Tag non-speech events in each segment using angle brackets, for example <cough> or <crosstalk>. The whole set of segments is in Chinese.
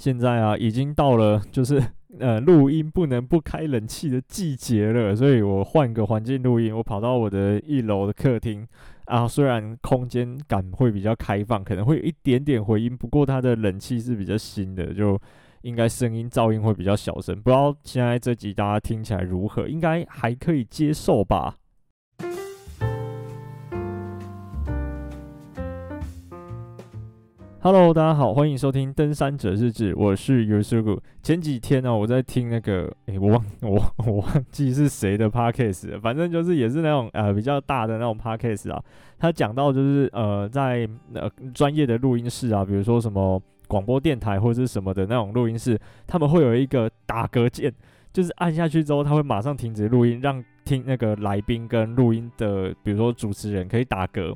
现在啊，已经到了就是 <laughs> 呃录音不能不开冷气的季节了，所以我换个环境录音，我跑到我的一楼的客厅啊，虽然空间感会比较开放，可能会有一点点回音，不过它的冷气是比较新的，就应该声音噪音会比较小声。不知道现在这集大家听起来如何？应该还可以接受吧。Hello，大家好，欢迎收听《登山者日志》，我是 Yusuku。前几天呢、我在听那个，诶、我忘 <laughs> 我我忘记是谁的 Podcast，反正就是也是那种呃比较大的那种 Podcast 啊。他讲到就是呃在呃专业的录音室啊，比如说什么广播电台或者是什么的那种录音室，他们会有一个打嗝键，就是按下去之后，他会马上停止录音，让听那个来宾跟录音的，比如说主持人可以打嗝。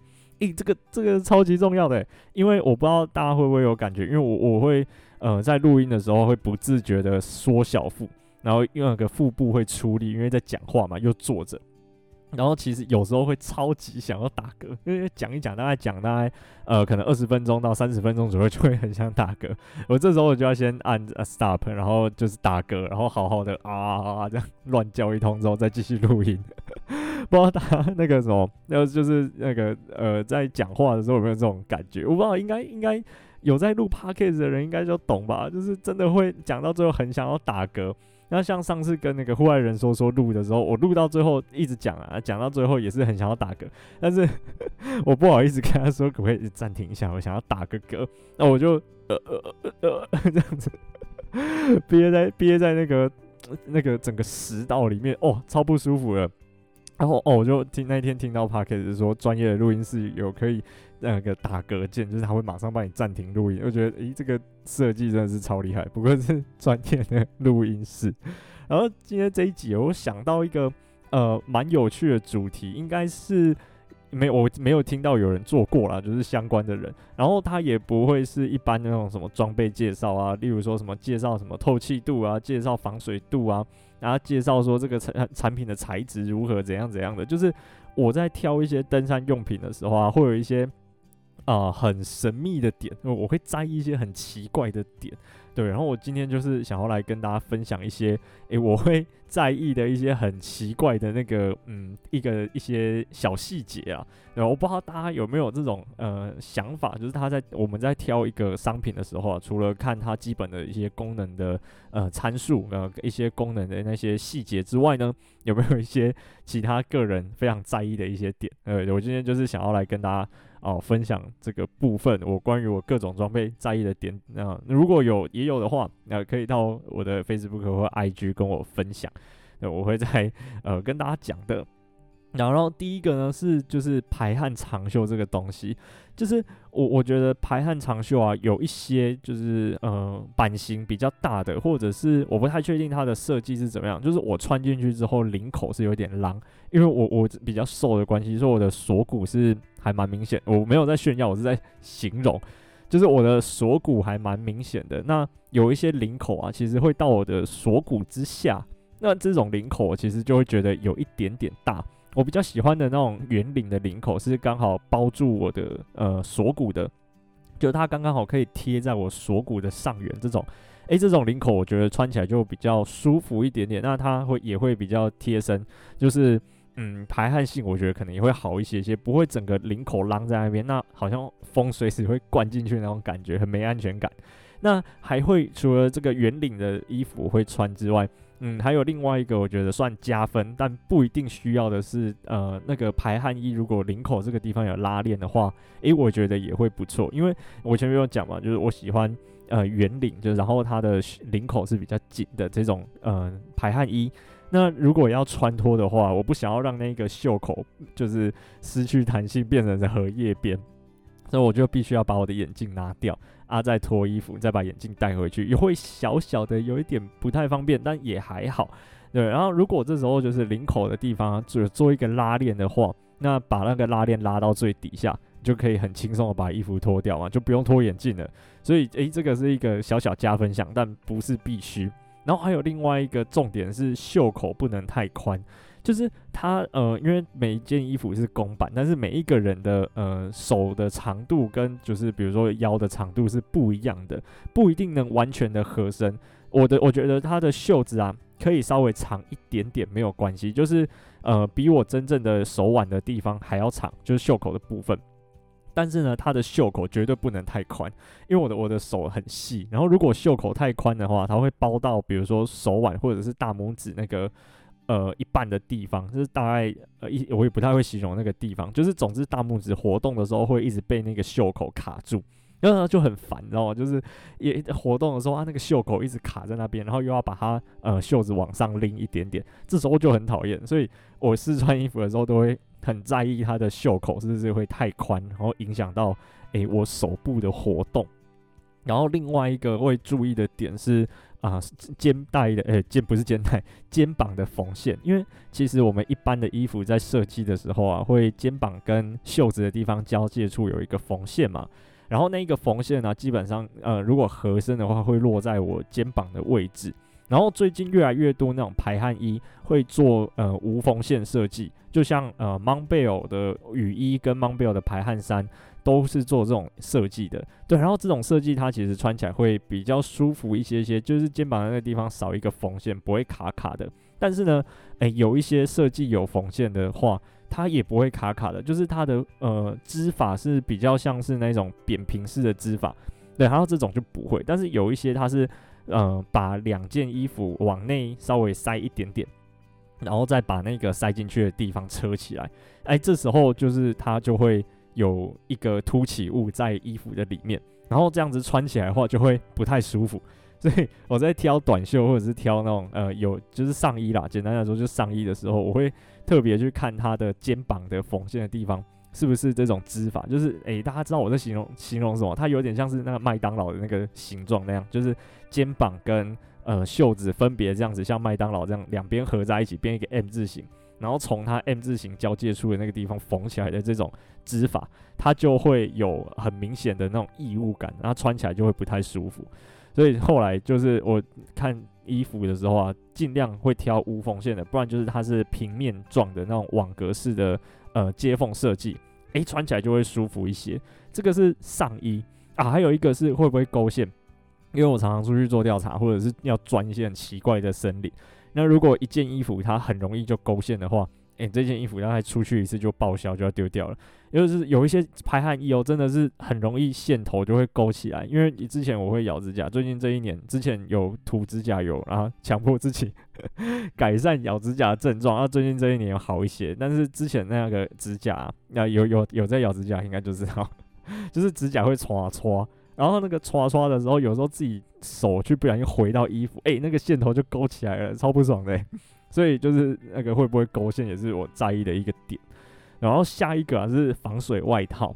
这个这个超级重要的，因为我不知道大家会不会有感觉，因为我我会呃在录音的时候会不自觉的缩小腹，然后因为那个腹部会出力，因为在讲话嘛，又坐着。然后其实有时候会超级想要打嗝，因为讲一讲，大概讲大概呃可能二十分钟到三十分钟左右，就会很想打嗝。我这时候我就要先按 stop，然后就是打嗝，然后好好的啊这样乱叫一通之后再继续录音。不知道大家那个什么，那就是那个呃在讲话的时候有没有这种感觉？我不知道，应该应该有在录 podcast 的人应该就懂吧？就是真的会讲到最后很想要打嗝。那像上次跟那个户外人说说录的时候，我录到最后一直讲啊，讲到最后也是很想要打嗝，但是 <laughs> 我不好意思跟他说可不可以暂停一下，我想要打个嗝，那我就呃呃呃呃 <laughs> 这样子憋在憋在那个那个整个食道里面，哦，超不舒服了。然后哦，我就听那天听到 Podcast 说专业的录音室有可以那个打嗝键，就是他会马上帮你暂停录音。我觉得诶，这个设计真的是超厉害，不过是 <laughs> 专业的录音室。然后今天这一集，我想到一个呃蛮有趣的主题，应该是。没，我没有听到有人做过啦，就是相关的人。然后他也不会是一般的那种什么装备介绍啊，例如说什么介绍什么透气度啊，介绍防水度啊，然后介绍说这个产产品的材质如何怎样怎样的。就是我在挑一些登山用品的时候啊，会有一些啊、很神秘的点，我会摘一些很奇怪的点。对，然后我今天就是想要来跟大家分享一些，诶，我会 <laughs> 在意的一些很奇怪的那个，嗯，一个一些小细节啊。然后我不知道大家有没有这种呃想法，就是他在我们在挑一个商品的时候啊，除了看它基本的一些功能的呃参数，呃一些功能的那些细节之外呢，有没有一些其他个人非常在意的一些点？呃，我今天就是想要来跟大家。哦，分享这个部分，我关于我各种装备在意的点，那、呃、如果有也有的话，那、呃、可以到我的 Facebook 或 IG 跟我分享，那、我会在呃跟大家讲的。然后第一个呢是就是排汗长袖这个东西，就是我我觉得排汗长袖啊有一些就是呃版型比较大的，或者是我不太确定它的设计是怎么样，就是我穿进去之后领口是有点狼，因为我我比较瘦的关系，所以我的锁骨是还蛮明显，我没有在炫耀，我是在形容，就是我的锁骨还蛮明显的。那有一些领口啊，其实会到我的锁骨之下，那这种领口其实就会觉得有一点点大。我比较喜欢的那种圆领的领口是刚好包住我的呃锁骨的，就它刚刚好可以贴在我锁骨的上缘这种，诶、这种领口我觉得穿起来就比较舒服一点点，那它会也会比较贴身，就是嗯排汗性我觉得可能也会好一些些，不会整个领口浪在那边，那好像风随时会灌进去那种感觉，很没安全感。那还会除了这个圆领的衣服会穿之外。嗯，还有另外一个我觉得算加分，但不一定需要的是，呃，那个排汗衣如果领口这个地方有拉链的话，诶，我觉得也会不错，因为我前面有讲嘛，就是我喜欢呃圆领，就然后它的领口是比较紧的这种呃排汗衣。那如果要穿脱的话，我不想要让那个袖口就是失去弹性，变成荷叶边。所以我就必须要把我的眼镜拿掉，啊，再脱衣服，再把眼镜戴回去，也会小小的有一点不太方便，但也还好。对，然后如果这时候就是领口的地方做做一个拉链的话，那把那个拉链拉到最底下，就可以很轻松的把衣服脱掉嘛，就不用脱眼镜了。所以，诶，这个是一个小小加分项，但不是必须。然后还有另外一个重点是袖口不能太宽。就是它呃，因为每一件衣服是公版，但是每一个人的呃手的长度跟就是比如说腰的长度是不一样的，不一定能完全的合身。我的我觉得它的袖子啊，可以稍微长一点点没有关系，就是呃比我真正的手腕的地方还要长，就是袖口的部分。但是呢，它的袖口绝对不能太宽，因为我的我的手很细，然后如果袖口太宽的话，它会包到比如说手腕或者是大拇指那个呃一半的地方，就是大概呃一我也不太会形容那个地方，就是总之大拇指活动的时候会一直被那个袖口卡住，然后就很烦，你知道吗？就是也活动的时候啊，那个袖口一直卡在那边，然后又要把它呃袖子往上拎一点点，这时候就很讨厌，所以我试穿衣服的时候都会。很在意它的袖口是不是会太宽，然后影响到诶、我手部的活动。然后另外一个会注意的点是啊，肩带的诶、肩不是肩带，<laughs> 肩膀的缝线。因为其实我们一般的衣服在设计的时候啊，会肩膀跟袖子的地方交界处有一个缝线嘛。然后那一个缝线呢、基本上呃如果合身的话，会落在我肩膀的位置。然后最近越来越多那种排汗衣会做呃无缝线设计，就像呃 m o n b e l l 的雨衣跟 m o n b e l l 的排汗衫都是做这种设计的。对，然后这种设计它其实穿起来会比较舒服一些些，就是肩膀那个地方少一个缝线，不会卡卡的。但是呢，诶，有一些设计有缝线的话，它也不会卡卡的，就是它的呃织法是比较像是那种扁平式的织法。对，然后这种就不会，但是有一些它是。呃，把两件衣服往内稍微塞一点点，然后再把那个塞进去的地方车起来。哎，这时候就是它就会有一个凸起物在衣服的里面，然后这样子穿起来的话就会不太舒服。所以我在挑短袖或者是挑那种呃有就是上衣啦，简单来说就是上衣的时候，我会特别去看它的肩膀的缝线的地方。是不是这种织法？就是诶、大家知道我在形容形容什么？它有点像是那个麦当劳的那个形状那样，就是肩膀跟呃袖子分别这样子，像麦当劳这样两边合在一起变一个 M 字形，然后从它 M 字形交界处的那个地方缝起来的这种织法，它就会有很明显的那种异物感，然后穿起来就会不太舒服。所以后来就是我看衣服的时候啊，尽量会挑无缝线的，不然就是它是平面状的那种网格式的。呃，接缝设计，诶，穿起来就会舒服一些。这个是上衣啊，还有一个是会不会勾线？因为我常常出去做调查，或者是要钻一些很奇怪的森林。那如果一件衣服它很容易就勾线的话，诶、这件衣服要再出去一次就报销，就要丢掉了。就是有一些排汗衣哦，真的是很容易线头就会勾起来。因为你之前我会咬指甲，最近这一年之前有涂指甲油，然后强迫自己 <laughs> 改善咬指甲的症状。然后最近这一年好一些，但是之前那个指甲，那有有有在咬指甲，应该就知道，<laughs> 就是指甲会刷刷，然后那个刷刷的时候，有时候自己手去不小心回到衣服，诶、那个线头就勾起来了，超不爽的、欸。所以就是那个会不会勾线也是我在意的一个点。然后下一个啊是防水外套。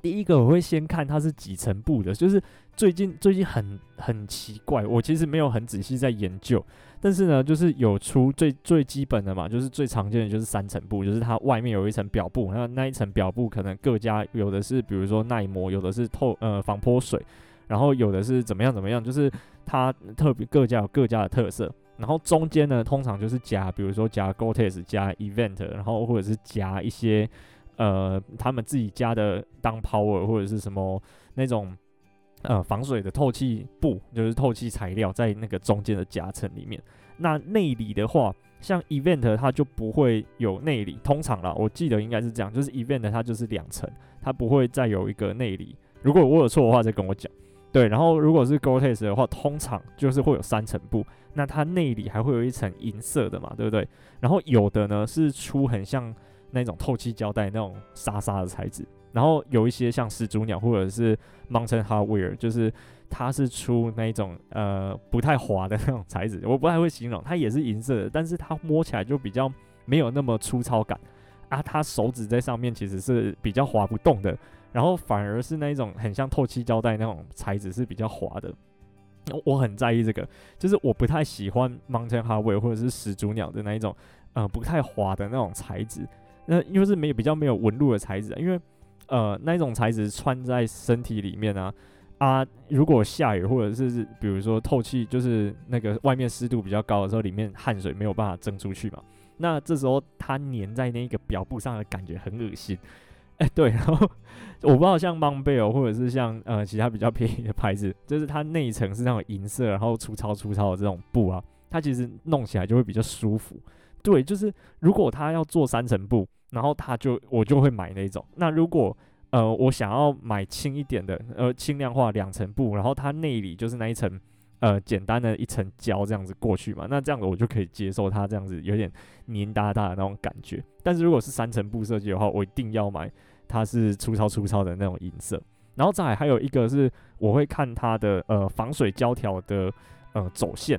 第一个我会先看它是几层布的，就是最近最近很很奇怪，我其实没有很仔细在研究，但是呢，就是有出最最基本的嘛，就是最常见的就是三层布，就是它外面有一层表布，那那一层表布可能各家有的是比如说耐磨，有的是透呃防泼水，然后有的是怎么样怎么样，就是它特别各家有各家的特色。然后中间呢，通常就是加，比如说加 Gore-Tex 加 Event，然后或者是加一些呃他们自己家的 Down Power 或者是什么那种呃防水的透气布，就是透气材料在那个中间的夹层里面。那内里的话，像 Event 它就不会有内里，通常啦，我记得应该是这样，就是 Event 它就是两层，它不会再有一个内里。如果我有错的话，再跟我讲。对，然后如果是 Gore-Tex 的话，通常就是会有三层布，那它内里还会有一层银色的嘛，对不对？然后有的呢是出很像那种透气胶带那种沙沙的材质，然后有一些像始祖鸟或者是 Mountain Hardware，就是它是出那种呃不太滑的那种材质，我不太会形容，它也是银色的，但是它摸起来就比较没有那么粗糙感啊，它手指在上面其实是比较滑不动的。然后反而是那一种很像透气胶带那种材质是比较滑的，我很在意这个，就是我不太喜欢 Mountain Hardwear 或者是始祖鸟的那一种，呃，不太滑的那种材质。那因为是没有比较没有纹路的材质，因为呃那一种材质穿在身体里面啊啊，如果下雨或者是比如说透气，就是那个外面湿度比较高的时候，里面汗水没有办法蒸出去嘛。那这时候它粘在那个表布上的感觉很恶心。哎，对，然后我不知道像 Montbell 或者是像呃其他比较便宜的牌子，就是它内层是那种银色，然后粗糙粗糙的这种布啊，它其实弄起来就会比较舒服。对，就是如果它要做三层布，然后它就我就会买那种。那如果呃我想要买轻一点的，呃轻量化两层布，然后它内里就是那一层。呃，简单的一层胶这样子过去嘛，那这样子我就可以接受它这样子有点黏哒哒的那种感觉。但是如果是三层布设计的话，我一定要买它是粗糙粗糙的那种银色。然后再还有一个是，我会看它的呃防水胶条的呃走线，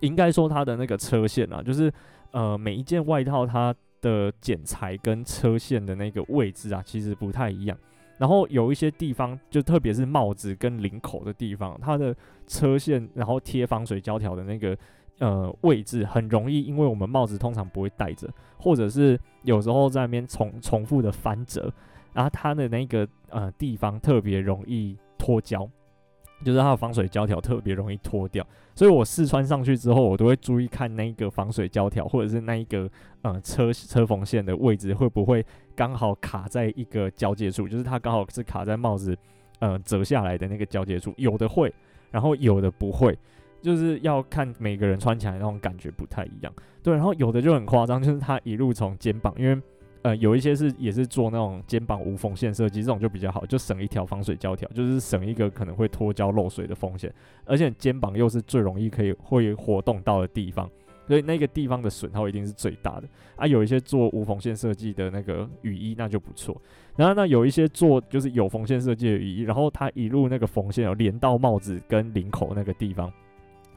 应该说它的那个车线啊，就是呃每一件外套它的剪裁跟车线的那个位置啊，其实不太一样。然后有一些地方，就特别是帽子跟领口的地方，它的车线，然后贴防水胶条的那个呃位置，很容易，因为我们帽子通常不会戴着，或者是有时候在那边重重复的翻折，然后它的那个呃地方特别容易脱胶。就是它的防水胶条特别容易脱掉，所以我试穿上去之后，我都会注意看那个防水胶条或者是那一个呃车车缝线的位置会不会刚好卡在一个交界处，就是它刚好是卡在帽子呃折下来的那个交界处，有的会，然后有的不会，就是要看每个人穿起来那种感觉不太一样。对，然后有的就很夸张，就是它一路从肩膀，因为。呃，有一些是也是做那种肩膀无缝线设计，这种就比较好，就省一条防水胶条，就是省一个可能会脱胶漏水的风险。而且肩膀又是最容易可以会活动到的地方，所以那个地方的损耗一定是最大的。啊，有一些做无缝线设计的那个雨衣，那就不错。然后那有一些做就是有缝线设计的雨衣，然后它一路那个缝线有连到帽子跟领口那个地方。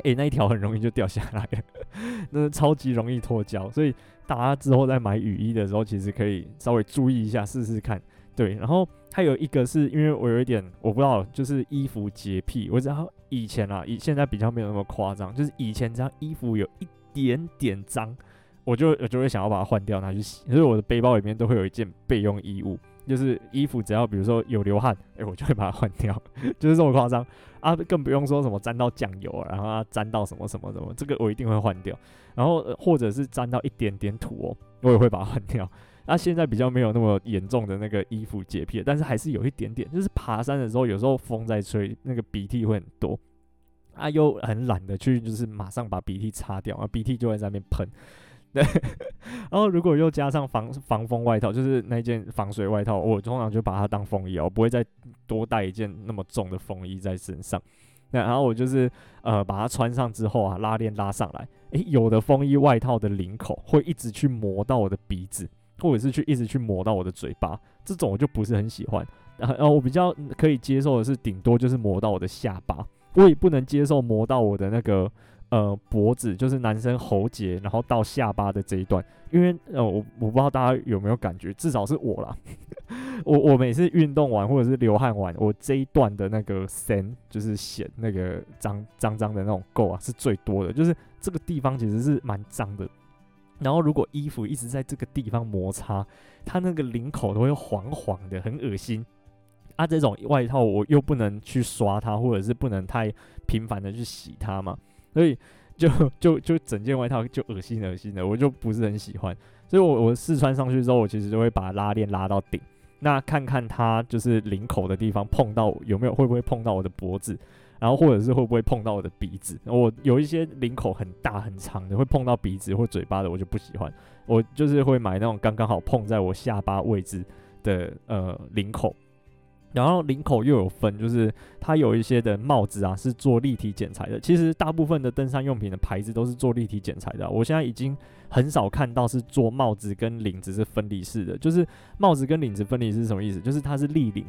诶、那一条很容易就掉下来，<laughs> 那超级容易脱胶，所以大家之后在买雨衣的时候，其实可以稍微注意一下，试试看。对，然后还有一个是因为我有一点我不知道，就是衣服洁癖，我知道以前啊，以现在比较没有那么夸张，就是以前只要衣服有一点点脏，我就我就会想要把它换掉拿去洗，所以我的背包里面都会有一件备用衣物。就是衣服，只要比如说有流汗，<laughs> 哎、我就会把它换掉，<laughs> 就是这么夸张啊！更不用说什么沾到酱油，然后啊沾到什么什么什么，这个我一定会换掉。然后、或者是沾到一点点土哦，我也会把它换掉。那、<laughs> 啊、现在比较没有那么严重的那个衣服洁癖，但是还是有一点点，就是爬山的时候有时候风在吹，那个鼻涕会很多啊，又很懒得去就是马上把鼻涕擦掉啊，鼻涕就会在那边喷。对，然后如果又加上防防风外套，就是那件防水外套，我通常就把它当风衣，我不会再多带一件那么重的风衣在身上。那然后我就是呃把它穿上之后啊，拉链拉上来，诶，有的风衣外套的领口会一直去磨到我的鼻子，或者是去一直去磨到我的嘴巴，这种我就不是很喜欢。然后我比较可以接受的是，顶多就是磨到我的下巴，我也不能接受磨到我的那个。呃，脖子就是男生喉结，然后到下巴的这一段，因为呃，我我不知道大家有没有感觉，至少是我啦，<laughs> 我我每次运动完或者是流汗完，我这一段的那个身就是显那个脏脏脏的那种垢啊，是最多的，就是这个地方其实是蛮脏的。然后如果衣服一直在这个地方摩擦，它那个领口都会黄黄的，很恶心。啊，这种外套我又不能去刷它，或者是不能太频繁的去洗它嘛。所以 <laughs> 就 <laughs> 就就整件外套就恶心恶心的，我就不是很喜欢。所以我我试穿上去之后，我其实就会把拉链拉到顶，那看看它就是领口的地方碰到有没有，会不会碰到我的脖子，然后或者是会不会碰到我的鼻子。我有一些领口很大很长的，会碰到鼻子或嘴巴的，我就不喜欢。我就是会买那种刚刚好碰在我下巴位置的呃领口。然后领口又有分，就是它有一些的帽子啊是做立体剪裁的。其实大部分的登山用品的牌子都是做立体剪裁的。我现在已经很少看到是做帽子跟领子是分离式的。就是帽子跟领子分离是什么意思？就是它是立领，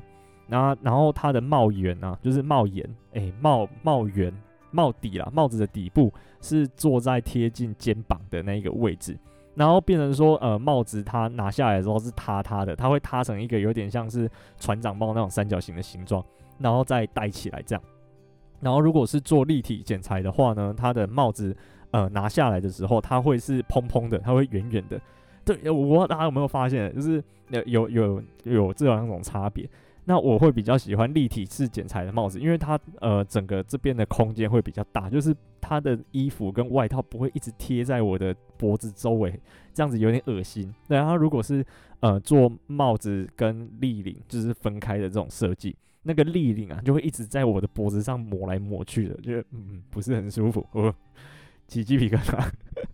然后然后它的帽檐啊，就是帽檐，诶，帽帽檐帽底啦，帽子的底部是坐在贴近肩膀的那个位置。然后变成说，呃，帽子它拿下来的时候是塌塌的，它会塌成一个有点像是船长帽那种三角形的形状，然后再戴起来这样。然后如果是做立体剪裁的话呢，它的帽子呃拿下来的时候，它会是蓬蓬的，它会圆圆的。对，我不知道大家有没有发现，就是有有有有这两种差别。那我会比较喜欢立体式剪裁的帽子，因为它呃整个这边的空间会比较大，就是它的衣服跟外套不会一直贴在我的脖子周围，这样子有点恶心。对，然后如果是呃做帽子跟立领就是分开的这种设计，那个立领啊就会一直在我的脖子上抹来抹去的，就嗯不是很舒服，我起鸡皮疙瘩。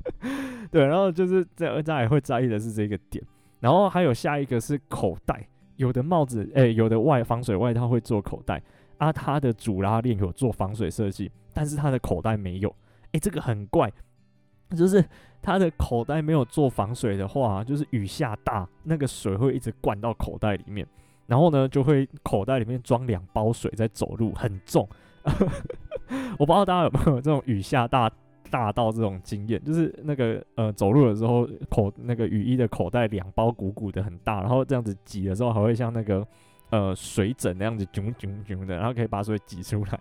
<laughs> 对，然后就是在大家也会在意的是这个点，然后还有下一个是口袋。有的帽子，诶、有的外防水外套会做口袋，啊，它的主拉链有做防水设计，但是它的口袋没有，诶、这个很怪，就是它的口袋没有做防水的话，就是雨下大，那个水会一直灌到口袋里面，然后呢，就会口袋里面装两包水在走路，很重，<laughs> 我不知道大家有没有这种雨下大。大到这种经验，就是那个呃，走路的时候口那个雨衣的口袋两包鼓鼓的很大，然后这样子挤的时候还会像那个呃水枕那样子囧囧囧的，然后可以把水挤出来。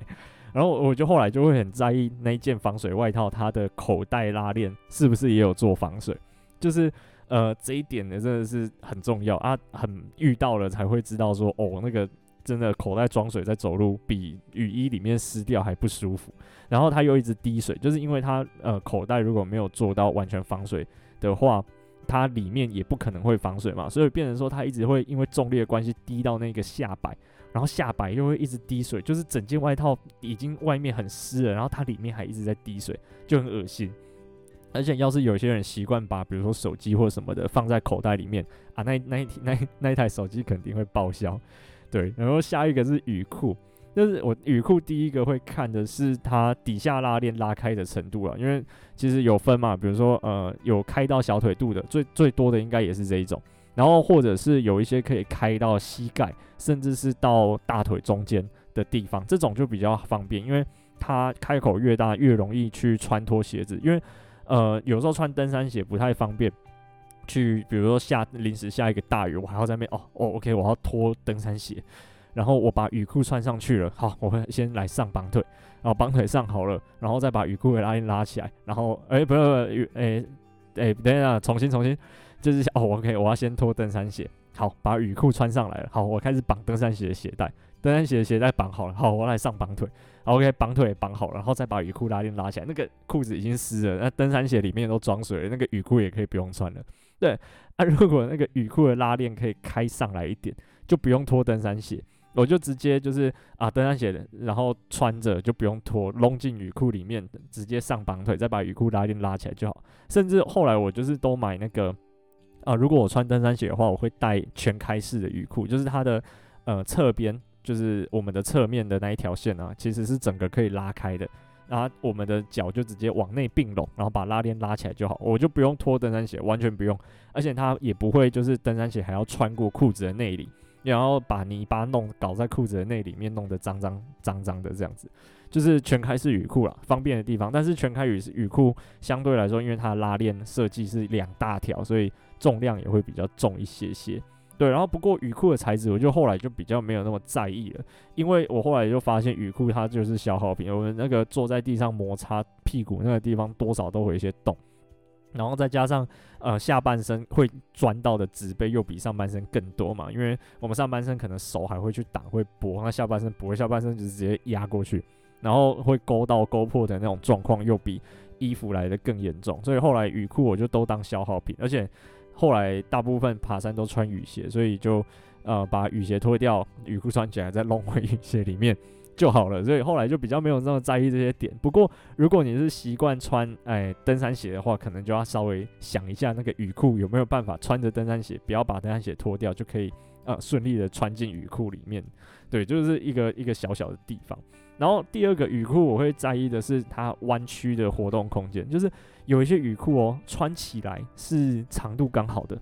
然后我就后来就会很在意那一件防水外套，它的口袋拉链是不是也有做防水，就是呃这一点呢真的是很重要啊，很遇到了才会知道说哦那个。真的口袋装水在走路，比雨衣里面湿掉还不舒服。然后它又一直滴水，就是因为它呃口袋如果没有做到完全防水的话，它里面也不可能会防水嘛，所以变成说它一直会因为重力的关系滴到那个下摆，然后下摆又会一直滴水，就是整件外套已经外面很湿了，然后它里面还一直在滴水，就很恶心。而且要是有些人习惯把比如说手机或什么的放在口袋里面啊，那那一那那，那一台手机肯定会报销。对，然后下一个是雨裤，就是我雨裤第一个会看的是它底下拉链拉开的程度了，因为其实有分嘛，比如说呃有开到小腿肚的，最最多的应该也是这一种，然后或者是有一些可以开到膝盖，甚至是到大腿中间的地方，这种就比较方便，因为它开口越大越容易去穿脱鞋子，因为呃有时候穿登山鞋不太方便。去，比如说下临时下一个大雨，我还要在那边哦哦，OK，我要脱登山鞋，然后我把雨裤穿上去了，好，我会先来上绑腿，然后绑腿上好了，然后再把雨裤的拉链拉起来，然后哎、欸，不是雨，哎、欸、哎、等一下，重新重新，就是哦，OK，我要先脱登山鞋，好，把雨裤穿上来了，好，我开始绑登山鞋的鞋带，登山鞋的鞋带绑好了，好，我来上绑腿。OK，绑腿绑好了，然后再把雨裤拉链拉起来。那个裤子已经湿了，那登山鞋里面都装水了，那个雨裤也可以不用穿了。<laughs> 对，啊，如果那个雨裤的拉链可以开上来一点，就不用脱登山鞋，我就直接就是啊，登山鞋然后穿着就不用脱，弄进雨裤里面，直接上绑腿，再把雨裤拉链拉起来就好。甚至后来我就是都买那个啊，如果我穿登山鞋的话，我会带全开式的雨裤，就是它的呃侧边。就是我们的侧面的那一条线啊，其实是整个可以拉开的，然后我们的脚就直接往内并拢，然后把拉链拉起来就好，我就不用脱登山鞋，完全不用，而且它也不会就是登山鞋还要穿过裤子的内里，然后把泥巴弄搞在裤子的内里面，弄得脏脏脏脏的这样子，就是全开式雨裤啦，方便的地方，但是全开雨雨裤相对来说，因为它的拉链设计是两大条，所以重量也会比较重一些些。对，然后不过雨裤的材质，我就后来就比较没有那么在意了，因为我后来就发现雨裤它就是消耗品，我们那个坐在地上摩擦屁股那个地方多少都会有一些洞，然后再加上呃下半身会钻到的植被又比上半身更多嘛，因为我们上半身可能手还会去挡会拨，那下半身不会，下半身就直接压过去，然后会勾到勾破的那种状况又比衣服来的更严重，所以后来雨裤我就都当消耗品，而且。后来大部分爬山都穿雨鞋，所以就呃把雨鞋脱掉，雨裤穿起来再弄回雨鞋里面就好了。所以后来就比较没有那么在意这些点。不过如果你是习惯穿哎登山鞋的话，可能就要稍微想一下那个雨裤有没有办法穿着登山鞋，不要把登山鞋脱掉，就可以呃顺利的穿进雨裤里面。对，就是一个一个小小的地方。然后第二个雨裤我会在意的是它弯曲的活动空间，就是有一些雨裤哦，穿起来是长度刚好的，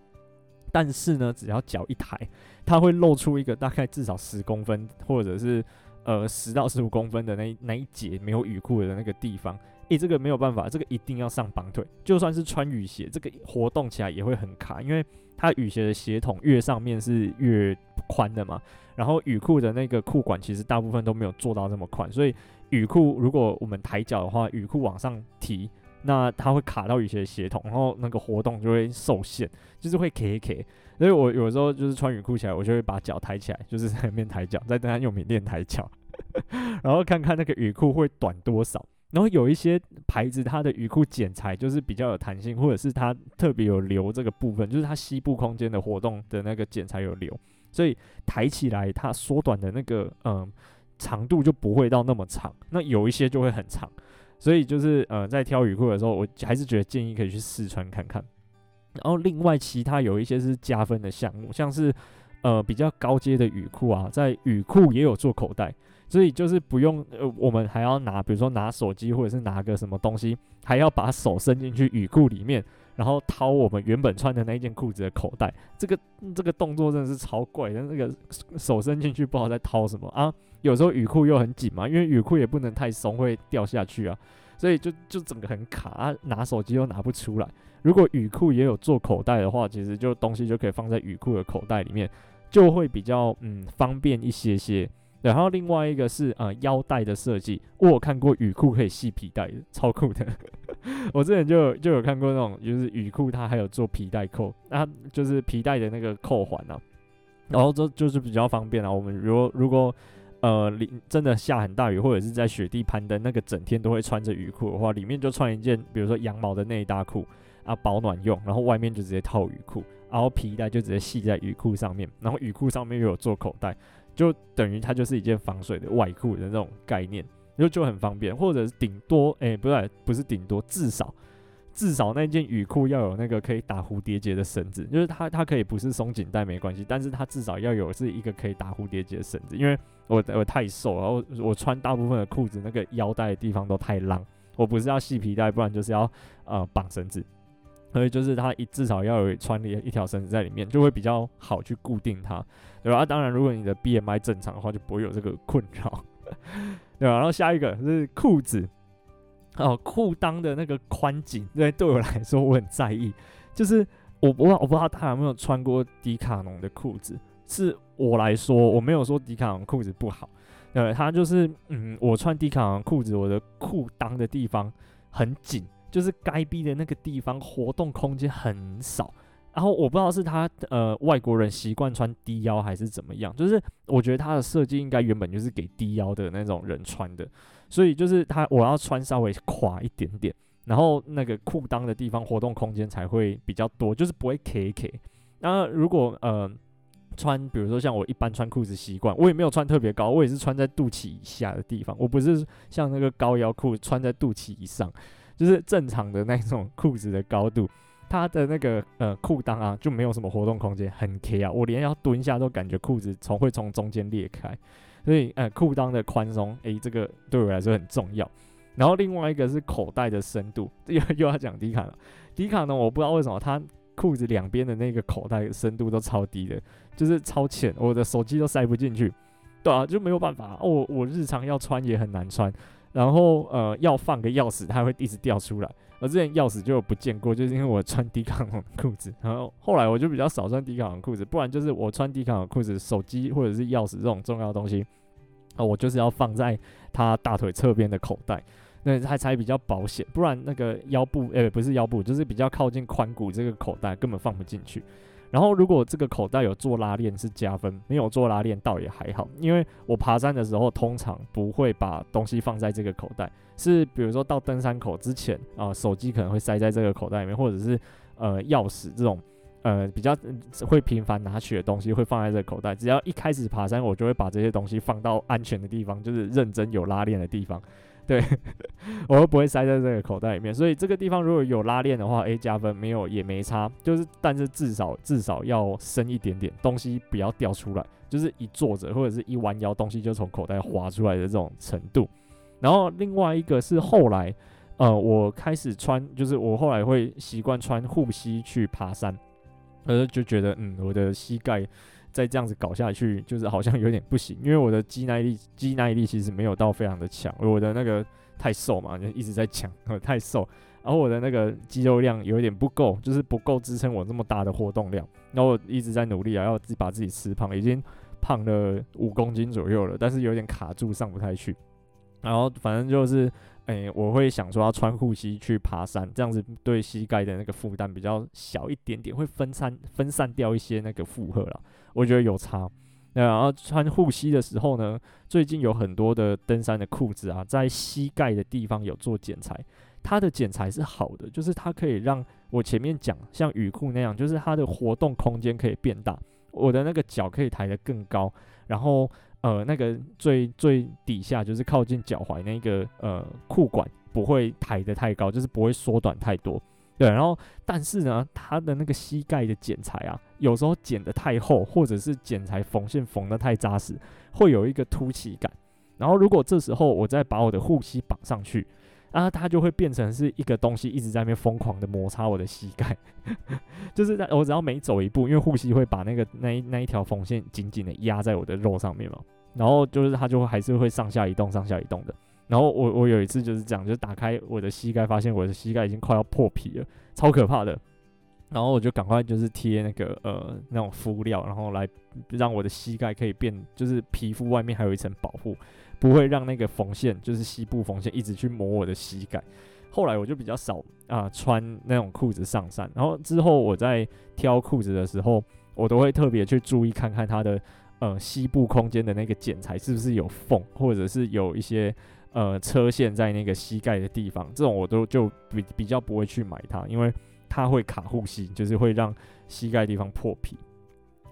但是呢，只要脚一抬，它会露出一个大概至少十公分，或者是呃十到十五公分的那那一节没有雨裤的那个地方。诶，这个没有办法，这个一定要上绑腿，就算是穿雨鞋，这个活动起来也会很卡，因为它雨鞋的鞋筒越上面是越宽的嘛。然后雨裤的那个裤管其实大部分都没有做到这么宽，所以雨裤如果我们抬脚的话，雨裤往上提，那它会卡到一些协同，然后那个活动就会受限，就是会 K K。所以我有时候就是穿雨裤起来，我就会把脚抬起来，就是在那边抬脚，在登山用品店抬脚，<laughs> 然后看看那个雨裤会短多少。然后有一些牌子，它的雨裤剪裁就是比较有弹性，或者是它特别有留这个部分，就是它膝部空间的活动的那个剪裁有留，所以抬起来它缩短的那个嗯长度就不会到那么长。那有一些就会很长，所以就是呃在挑雨裤的时候，我还是觉得建议可以去试穿看看。然后另外其他有一些是加分的项目，像是呃比较高阶的雨裤啊，在雨裤也有做口袋。所以就是不用呃，我们还要拿，比如说拿手机或者是拿个什么东西，还要把手伸进去雨裤里面，然后掏我们原本穿的那一件裤子的口袋。这个这个动作真的是超怪，但那个手伸进去不好再掏什么啊。有时候雨裤又很紧嘛，因为雨裤也不能太松，会掉下去啊。所以就就整个很卡啊，拿手机又拿不出来。如果雨裤也有做口袋的话，其实就东西就可以放在雨裤的口袋里面，就会比较嗯方便一些些。然后另外一个是呃腰带的设计，我有看过雨裤可以系皮带的，超酷的。<laughs> 我之前就就有看过那种，就是雨裤它还有做皮带扣，那就是皮带的那个扣环啊，然后这就是比较方便啊。我们如果如果呃真的下很大雨，或者是在雪地攀登，那个整天都会穿着雨裤的话，里面就穿一件比如说羊毛的内搭裤啊，保暖用，然后外面就直接套雨裤，然后皮带就直接系在雨裤上面，然后雨裤上面又有做口袋。就等于它就是一件防水的外裤的那种概念，就就很方便，或者是顶多，诶、欸，不是，不是顶多，至少至少那件雨裤要有那个可以打蝴蝶结的绳子，就是它它可以不是松紧带没关系，但是它至少要有是一个可以打蝴蝶结的绳子，因为我我太瘦，然后我穿大部分的裤子那个腰带的地方都太浪，我不是要系皮带，不然就是要呃绑绳子。所以就是它一至少要有穿了一条绳子在里面，就会比较好去固定它，对吧？啊，当然，如果你的 BMI 正常的话，就不会有这个困扰，对吧？然后下一个是裤子，哦，裤裆的那个宽紧，对，对我来说我很在意。就是我不知道我不知道他有没有穿过迪卡侬的裤子，是我来说，我没有说迪卡侬裤子不好，对，他就是嗯，我穿迪卡侬裤子，我的裤裆的地方很紧。就是该逼的那个地方活动空间很少，然后我不知道是他呃外国人习惯穿低腰还是怎么样，就是我觉得他的设计应该原本就是给低腰的那种人穿的，所以就是他我要穿稍微垮一点点，然后那个裤裆的地方活动空间才会比较多，就是不会 K K。那如果呃穿比如说像我一般穿裤子习惯，我也没有穿特别高，我也是穿在肚脐以下的地方，我不是像那个高腰裤穿在肚脐以上。就是正常的那种裤子的高度，它的那个呃裤裆啊就没有什么活动空间，很 K 啊，我连要蹲下都感觉裤子从会从中间裂开，所以呃裤裆的宽松，诶、这个对我来说很重要。然后另外一个是口袋的深度，<laughs> 又又要讲迪卡了。迪卡呢，我不知道为什么它裤子两边的那个口袋深度都超低的，就是超浅，我的手机都塞不进去，对啊，就没有办法，我我日常要穿也很难穿。然后呃，要放个钥匙，它会一直掉出来。我之前钥匙就不见过，就是因为我穿迪卡的裤子。然后后来我就比较少穿迪卡的裤子，不然就是我穿迪卡的裤子，手机或者是钥匙这种重要东西，啊、我就是要放在他大腿侧边的口袋，那他才比较保险。不然那个腰部，哎，不是腰部，就是比较靠近髋骨这个口袋根本放不进去。然后，如果这个口袋有做拉链是加分，没有做拉链倒也还好。因为我爬山的时候通常不会把东西放在这个口袋，是比如说到登山口之前啊、手机可能会塞在这个口袋里面，或者是呃钥匙这种呃比较会频繁拿取的东西会放在这个口袋。只要一开始爬山，我就会把这些东西放到安全的地方，就是认真有拉链的地方。对，我又不会塞在这个口袋里面，所以这个地方如果有拉链的话，A 加分，没有也没差，就是但是至少至少要深一点点，东西不要掉出来，就是一坐着或者是一弯腰，东西就从口袋滑出来的这种程度。然后另外一个是后来，呃，我开始穿，就是我后来会习惯穿护膝去爬山，呃，就觉得嗯，我的膝盖。再这样子搞下去，<laughs> 就是好像有点不行，因为我的肌耐力、肌耐力其实没有到非常的强，我的那个太瘦嘛，就一直在讲，<laughs> 太瘦，然后我的那个肌肉量有点不够，就是不够支撑我这么大的活动量，然后我一直在努力啊，要自己把自己吃胖，已经胖了五公斤左右了，但是有点卡住，上不太去。然后反正就是，哎、欸，我会想说要穿护膝去爬山，这样子对膝盖的那个负担比较小一点点，会分散分散掉一些那个负荷了。我觉得有差。那然后穿护膝的时候呢，最近有很多的登山的裤子啊，在膝盖的地方有做剪裁，它的剪裁是好的，就是它可以让我前面讲像雨裤那样，就是它的活动空间可以变大，我的那个脚可以抬得更高，然后。呃，那个最最底下就是靠近脚踝那个呃裤管不会抬得太高，就是不会缩短太多。对，然后但是呢，它的那个膝盖的剪裁啊，有时候剪得太厚，或者是剪裁缝线缝得太扎实，会有一个凸起感。然后如果这时候我再把我的护膝绑上去，啊，它就会变成是一个东西一直在那边疯狂的摩擦我的膝盖，<laughs> 就是在我只要每走一步，因为护膝会把那个那一那一条缝线紧紧的压在我的肉上面嘛。然后就是它就会还是会上下移动，上下移动的。然后我我有一次就是这样，就打开我的膝盖，发现我的膝盖已经快要破皮了，超可怕的。然后我就赶快就是贴那个呃那种敷料，然后来让我的膝盖可以变，就是皮肤外面还有一层保护，不会让那个缝线就是膝部缝线一直去磨我的膝盖。后来我就比较少啊、穿那种裤子上山，然后之后我在挑裤子的时候，我都会特别去注意看看它的。呃，膝部空间的那个剪裁是不是有缝，或者是有一些呃车线在那个膝盖的地方？这种我都就比比较不会去买它，因为它会卡护膝，就是会让膝盖地方破皮。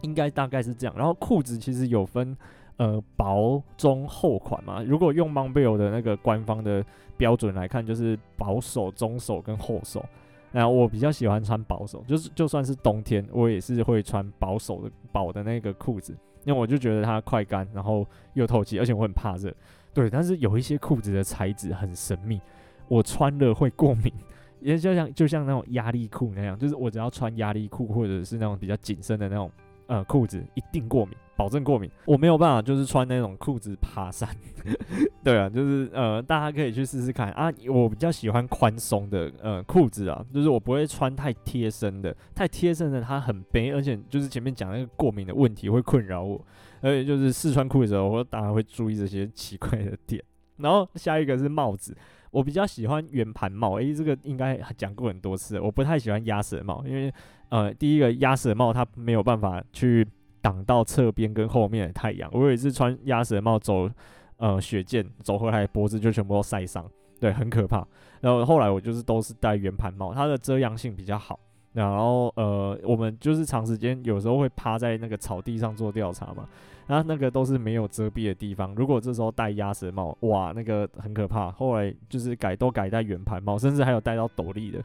应该大概是这样。然后裤子其实有分呃薄、中、厚款嘛。如果用 Montbell 的那个官方的标准来看，就是薄手、中手跟厚手。那我比较喜欢穿薄手，就是就算是冬天，我也是会穿薄手的薄的那个裤子。因为我就觉得它快干，然后又透气，而且我很怕热。对，但是有一些裤子的材质很神秘，我穿了会过敏，也就像就像那种压力裤那样，就是我只要穿压力裤或者是那种比较紧身的那种呃裤子，一定过敏。保证过敏，我没有办法，就是穿那种裤子爬山。<laughs> 对啊，就是呃，大家可以去试试看啊。我比较喜欢宽松的呃裤子啊，就是我不会穿太贴身的，太贴身的它很背，而且就是前面讲那个过敏的问题会困扰我，而且就是试穿裤子的时候，我当然会注意这些奇怪的点。然后下一个是帽子，我比较喜欢圆盘帽，诶、这个应该讲过很多次，我不太喜欢鸭舌帽，因为呃，第一个鸭舌帽它没有办法去。挡到侧边跟后面的太阳，我有一次穿鸭舌帽走，呃，雪见走回来，脖子就全部都晒伤，对，很可怕。然后后来我就是都是戴圆盘帽，它的遮阳性比较好。然后呃，我们就是长时间有时候会趴在那个草地上做调查嘛，然后那个都是没有遮蔽的地方。如果这时候戴鸭舌帽，哇，那个很可怕。后来就是改都改戴圆盘帽，甚至还有戴到斗笠的。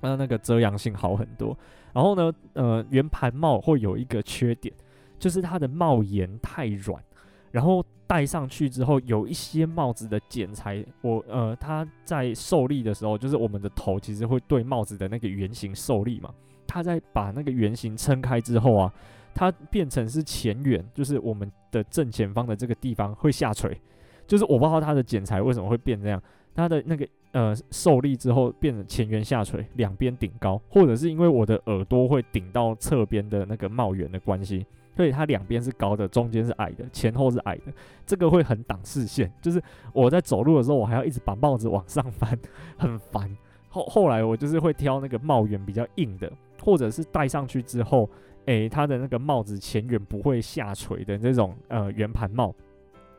那那个遮阳性好很多，然后呢，呃，圆盘帽会有一个缺点，就是它的帽檐太软，然后戴上去之后，有一些帽子的剪裁，我呃，它在受力的时候，就是我们的头其实会对帽子的那个圆形受力嘛，它在把那个圆形撑开之后啊，它变成是前缘，就是我们的正前方的这个地方会下垂，就是我不知道它的剪裁为什么会变这样，它的那个。呃，受力之后变成前缘下垂，两边顶高，或者是因为我的耳朵会顶到侧边的那个帽檐的关系，所以它两边是高的，中间是矮的，前后是矮的，这个会很挡视线。就是我在走路的时候，我还要一直把帽子往上翻，很烦。后后来我就是会挑那个帽檐比较硬的，或者是戴上去之后，诶，它的那个帽子前缘不会下垂的这种呃圆盘帽，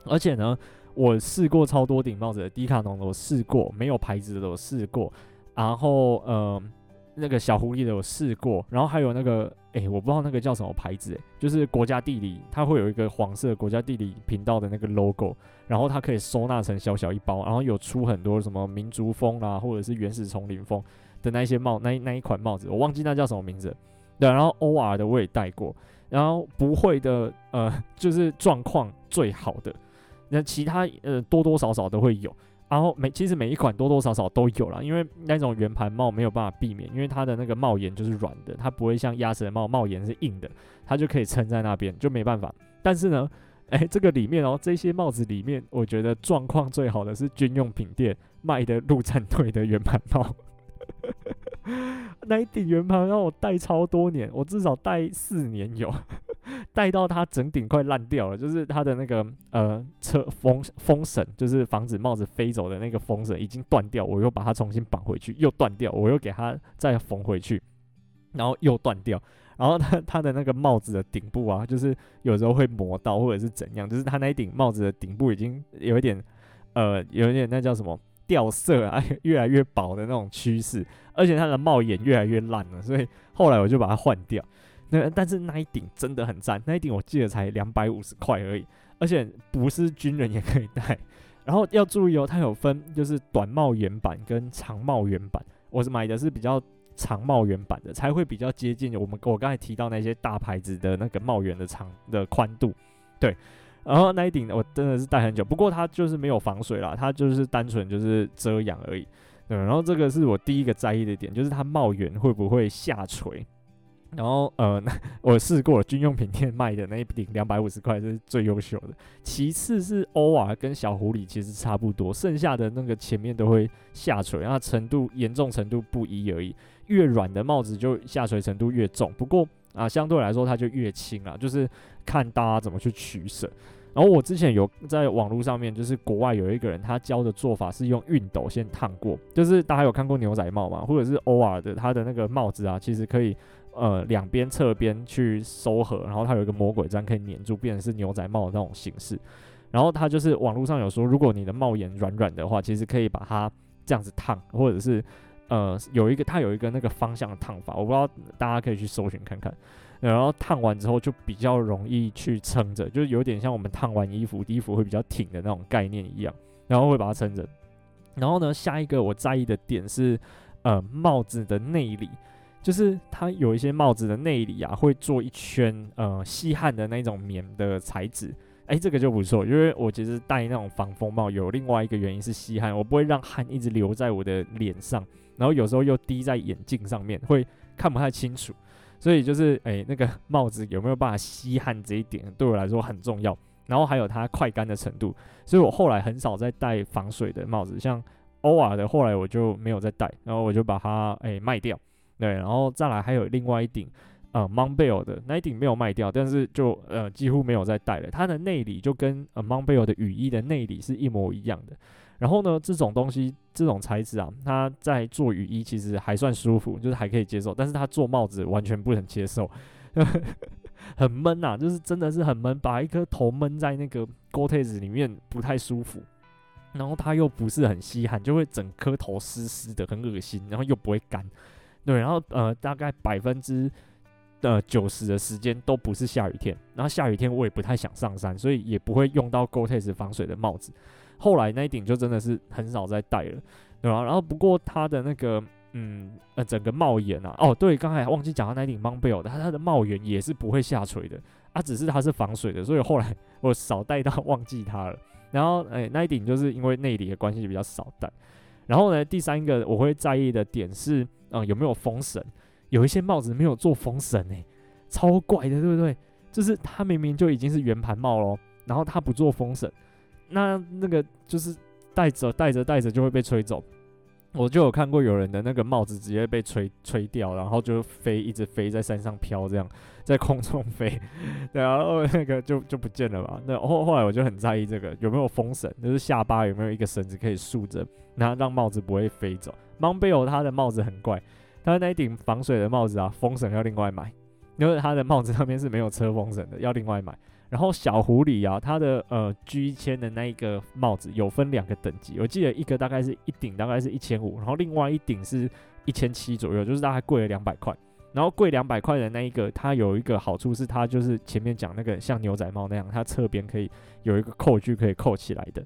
而且呢。我试过超多顶帽子的，迪卡侬的我试过，没有牌子的我试过，然后呃那个小狐狸的我试过，然后还有那个诶、我不知道那个叫什么牌子诶，就是国家地理，它会有一个黄色国家地理频道的那个 logo，然后它可以收纳成小小一包，然后有出很多什么民族风啦，或者是原始丛林风的那一些帽，那那一款帽子我忘记那叫什么名字，对，然后 OR 的我也戴过，然后不会的呃 <laughs> 就是状况最好的。那其他呃多多少少都会有，然后每其实每一款多多少少都有啦，因为那种圆盘帽没有办法避免，因为它的那个帽檐就是软的，它不会像鸭舌帽帽檐是硬的，它就可以撑在那边，就没办法。但是呢，<laughs> 哎、这个里面哦，这些帽子里面，我觉得状况最好的是军用品店卖的陆战队的圆盘帽，<laughs> 那一顶圆盘让我戴超多年，我至少戴四年有。戴到它整顶快烂掉了，就是它的那个呃车风风绳，就是防止帽子飞走的那个风绳已经断掉，我又把它重新绑回去，又断掉，我又给它再缝回去，然后又断掉，然后它它的那个帽子的顶部啊，就是有时候会磨到或者是怎样，就是它那一顶帽子的顶部已经有一点呃有一点那叫什么？掉色啊，越来越薄的那种趋势，而且它的帽檐越来越烂了，所以后来我就把它换掉。那但是那一顶真的很赞，那一顶我记得才两百五十块而已，而且不是军人也可以戴。然后要注意哦，它有分就是短帽檐版跟长帽檐版，我是买的是比较长帽檐版的，才会比较接近我们我刚才提到那些大牌子的那个帽檐的长的宽度，对。然后那一顶我真的是戴很久，不过它就是没有防水啦，它就是单纯就是遮阳而已。对，然后这个是我第一个在意的点，就是它帽檐会不会下垂。然后呃，<laughs> 我试过了军用品店卖的那一顶两百五十块是最优秀的，其次是欧瓦跟小狐狸其实差不多，剩下的那个前面都会下垂，然后程度严重程度不一而已。越软的帽子就下垂程度越重，不过啊相对来说它就越轻啦，就是看大家怎么去取舍。然后我之前有在网络上面，就是国外有一个人，他教的做法是用熨斗先烫过，就是大家有看过牛仔帽吗？或者是欧尔的，他的那个帽子啊，其实可以呃两边侧边去收合，然后它有一个魔鬼毡可以粘住，变成是牛仔帽的那种形式。然后他就是网络上有说，如果你的帽檐软软的话，其实可以把它这样子烫，或者是呃有一个它有一个那个方向的烫法，我不知道大家可以去搜寻看看。然后烫完之后就比较容易去撑着，就是有点像我们烫完衣服，衣服会比较挺的那种概念一样，然后会把它撑着。然后呢，下一个我在意的点是，呃，帽子的内里，就是它有一些帽子的内里啊，会做一圈呃吸汗的那种棉的材质，哎，这个就不错，因为我其实戴那种防风帽有另外一个原因是吸汗，我不会让汗一直留在我的脸上，然后有时候又滴在眼镜上面，会看不太清楚。所以就是，诶，那个 <laughs> 帽子有没有办法吸汗这一点对我来说很重要。然后还有它快干的程度，所以我后来很少再戴防水的帽子，像欧尔的，后来我就没有再戴，然后我就把它诶卖掉。对，然后再来还有另外一顶，呃 m o n b e l 的那一顶没有卖掉，但是就呃几乎没有再戴了。它的内里就跟呃 Montbell 的雨衣的内里是一模一样的。然后呢，这种东西，这种材质啊，它在做雨衣其实还算舒服，就是还可以接受。但是它做帽子完全不能接受，<laughs> 很闷呐、啊，就是真的是很闷，把一颗头闷在那个 Gore-Tex 里面不太舒服。然后它又不是很吸汗，就会整颗头湿湿的，很恶心。然后又不会干，对。然后呃，大概百分之呃九十的时间都不是下雨天。然后下雨天我也不太想上山，所以也不会用到 Gore-Tex 防水的帽子。后来那一顶就真的是很少再戴了，对吧？然后不过它的那个，嗯，呃，整个帽檐啊，哦，对，刚才忘记讲到那顶 Montbell 的，它它的帽檐也是不会下垂的，啊，只是它是防水的，所以后来我少戴到忘记它了。然后，哎，那一顶就是因为内里的关系比较少戴。然后呢，第三个我会在意的点是，嗯，有没有风绳？有一些帽子没有做风绳，哎，超怪的，对不对？就是它明明就已经是圆盘帽咯，然后它不做风绳。那那个就是戴着戴着戴着就会被吹走，我就有看过有人的那个帽子直接被吹吹掉，然后就飞一直飞在山上飘，这样在空中飞，<laughs> 对啊，然后那个就就不见了嘛。那后后来我就很在意这个有没有风绳，就是下巴有没有一个绳子可以竖着，然后让帽子不会飞走。Montbell 它的帽子很怪，他那一顶防水的帽子啊，风绳要另外买，因为他的帽子上面是没有车风绳的，要另外买。然后小狐狸啊，它的呃 G 一千的那一个帽子有分两个等级，我记得一个大概是一顶大概是一千五，然后另外一顶是一千七左右，就是大概贵了两百块。然后贵两百块的那一个，它有一个好处是它就是前面讲那个像牛仔帽那样，它侧边可以有一个扣具可以扣起来的。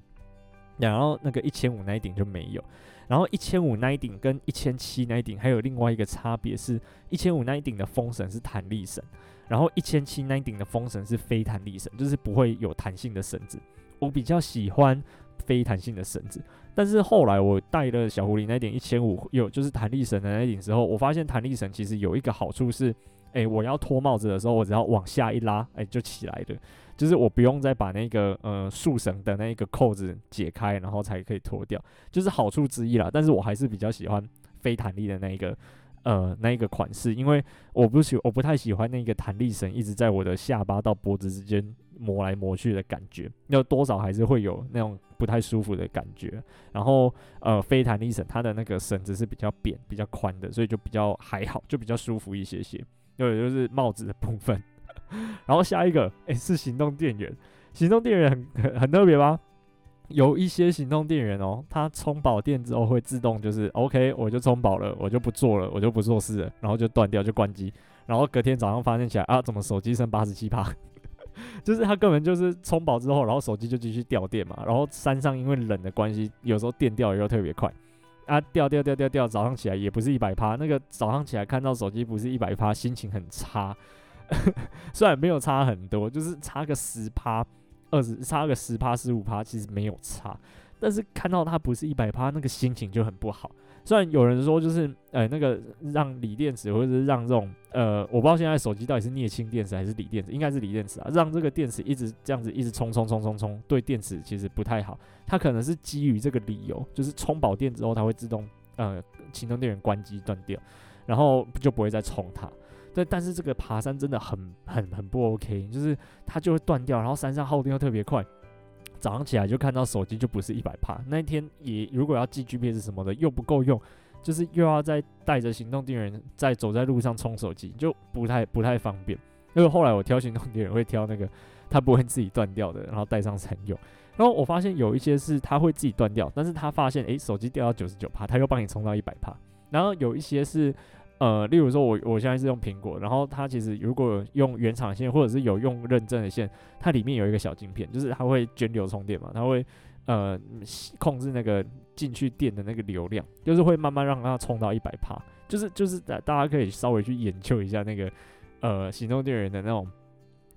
然后那个一千五那一顶就没有。然后一千五那一顶跟一千七那一顶还有另外一个差别是，一千五那一顶的风绳是弹力绳。然后一千七那顶的风绳是非弹力绳，就是不会有弹性的绳子。我比较喜欢非弹性的绳子，但是后来我戴了小狐狸那顶一千五有就是弹力绳的那顶之后，我发现弹力绳其实有一个好处是，哎，我要脱帽子的时候，我只要往下一拉，哎，就起来了，就是我不用再把那个呃束绳的那个扣子解开，然后才可以脱掉，就是好处之一啦。但是我还是比较喜欢非弹力的那一个。呃那一个款式，因为我不喜我不太喜欢那个弹力绳一直在我的下巴到脖子之间磨来磨去的感觉，那多少还是会有那种不太舒服的感觉。然后呃非弹力绳它的那个绳子是比较扁比较宽的，所以就比较还好，就比较舒服一些些。对，就是帽子的部分。<laughs> 然后下一个，诶，是行动电源。行动电源很很很特别吧？有一些行动电源哦，它充饱电之后会自动就是 OK，我就充饱了，我就不做了，我就不做事了，然后就断掉就关机。然后隔天早上发现起来啊，怎么手机剩八十七趴？<laughs> 就是它根本就是充饱之后，然后手机就继续掉电嘛。然后山上因为冷的关系，有时候电掉又特别快啊，掉掉掉掉掉，早上起来也不是一百趴。那个早上起来看到手机不是一百趴，心情很差。<laughs> 虽然没有差很多，就是差个十趴。二十差个十趴十五趴，其实没有差，但是看到它不是一百趴，那个心情就很不好。虽然有人说就是，呃，那个让锂电池或者是让这种，呃，我不知道现在手机到底是镍氢电池还是锂电池，应该是锂电池啊，让这个电池一直这样子一直充充充充充，对电池其实不太好。它可能是基于这个理由，就是充饱电之后它会自动，呃，行动电源关机断掉，然后就不会再充它。对，但是这个爬山真的很很很不 OK，就是它就会断掉，然后山上耗电又特别快，早上起来就看到手机就不是一百趴。那一天也如果要记 GPS 什么的又不够用，就是又要再带着行动电源再走在路上充手机，就不太不太方便。因为后来我挑行动电源会挑那个它不会自己断掉的，然后带上山用。然后我发现有一些是它会自己断掉，但是它发现诶手机掉到九十九趴，它又帮你充到一百趴。然后有一些是。呃，例如说我，我现在是用苹果，然后它其实如果用原厂线或者是有用认证的线，它里面有一个小晶片，就是它会涓流充电嘛，它会呃控制那个进去电的那个流量，就是会慢慢让它充到一百趴，就是就是大大家可以稍微去研究一下那个呃行动电源的那种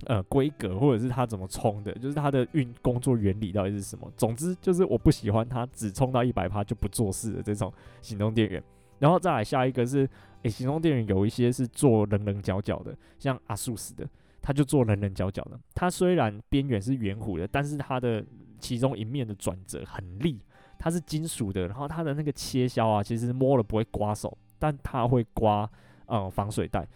呃规格，或者是它怎么充的，就是它的运工作原理到底是什么。总之就是我不喜欢它只充到一百趴就不做事的这种行动电源。然后再来下一个是。诶，行动电源有一些是做棱棱角角的，像阿苏斯的，它就做棱棱角角的。它虽然边缘是圆弧的，但是它的其中一面的转折很利，它是金属的。然后它的那个切削啊，其实摸了不会刮手，但它会刮呃防水袋，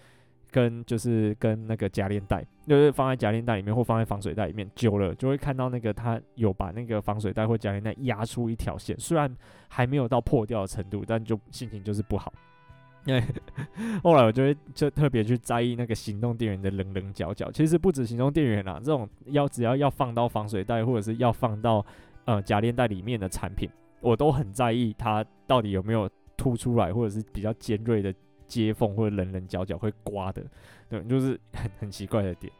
跟就是跟那个夹链袋，就是放在夹链袋里面或放在防水袋里面，久了就会看到那个它有把那个防水袋或夹链袋压出一条线，虽然还没有到破掉的程度，但就心情就是不好。因为后来我就会就特别去在意那个行动电源的棱棱角角。其实不止行动电源啦，这种要只要要放到防水袋或者是要放到呃夹链袋里面的产品，我都很在意它到底有没有凸出来或者是比较尖锐的接缝或者棱棱角角会刮的，对，就是很很奇怪的点。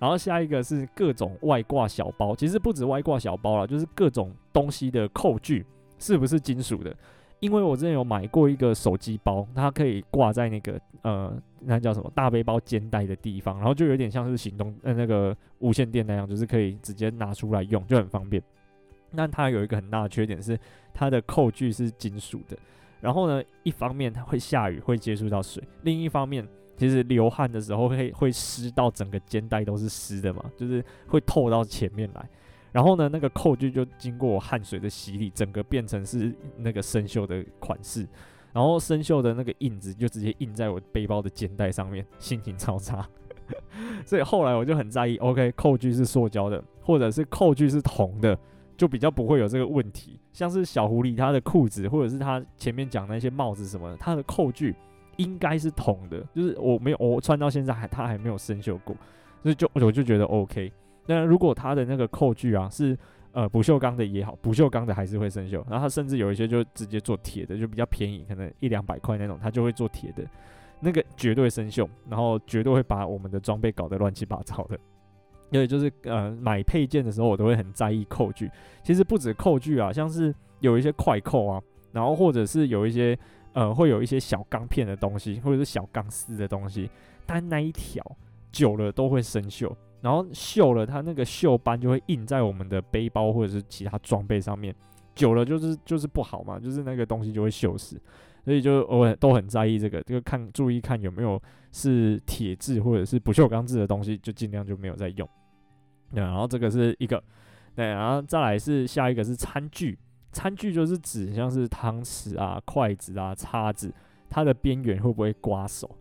然后下一个是各种外挂小包，其实不止外挂小包啦，就是各种东西的扣具是不是金属的？因为我之前有买过一个手机包，它可以挂在那个呃，那叫什么大背包肩带的地方，然后就有点像是行动呃那个无线电那样，就是可以直接拿出来用，就很方便。那它有一个很大的缺点是它的扣具是金属的，然后呢，一方面它会下雨会接触到水，另一方面其实流汗的时候会会湿到整个肩带都是湿的嘛，就是会透到前面来。然后呢，那个扣具就经过汗水的洗礼，整个变成是那个生锈的款式，然后生锈的那个印子就直接印在我背包的肩带上面，心情超差。<laughs> 所以后来我就很在意，OK，扣具是塑胶的，或者是扣具是铜的，就比较不会有这个问题。像是小狐狸它的裤子，或者是它前面讲那些帽子什么的，它的扣具应该是铜的，就是我没有我穿到现在还它还没有生锈过，所以就我就觉得 OK。那如果它的那个扣具啊是呃不锈钢的也好，不锈钢的还是会生锈。然后它甚至有一些就直接做铁的，就比较便宜，可能一两百块那种，它就会做铁的，那个绝对生锈，然后绝对会把我们的装备搞得乱七八糟的。<laughs> 因为就是呃买配件的时候，我都会很在意扣具。其实不止扣具啊，像是有一些快扣啊，然后或者是有一些呃会有一些小钢片的东西，或者是小钢丝的东西，但那一条久了都会生锈。然后锈了，它那个锈斑就会印在我们的背包或者是其他装备上面，久了就是就是不好嘛，就是那个东西就会锈死，所以就我都很在意这个，就看注意看有没有是铁质或者是不锈钢质的东西，就尽量就没有再用。对，然后这个是一个，对，然后再来是下一个是餐具，餐具就是指像是汤匙啊、筷子啊、叉子。它的边缘会不会刮手？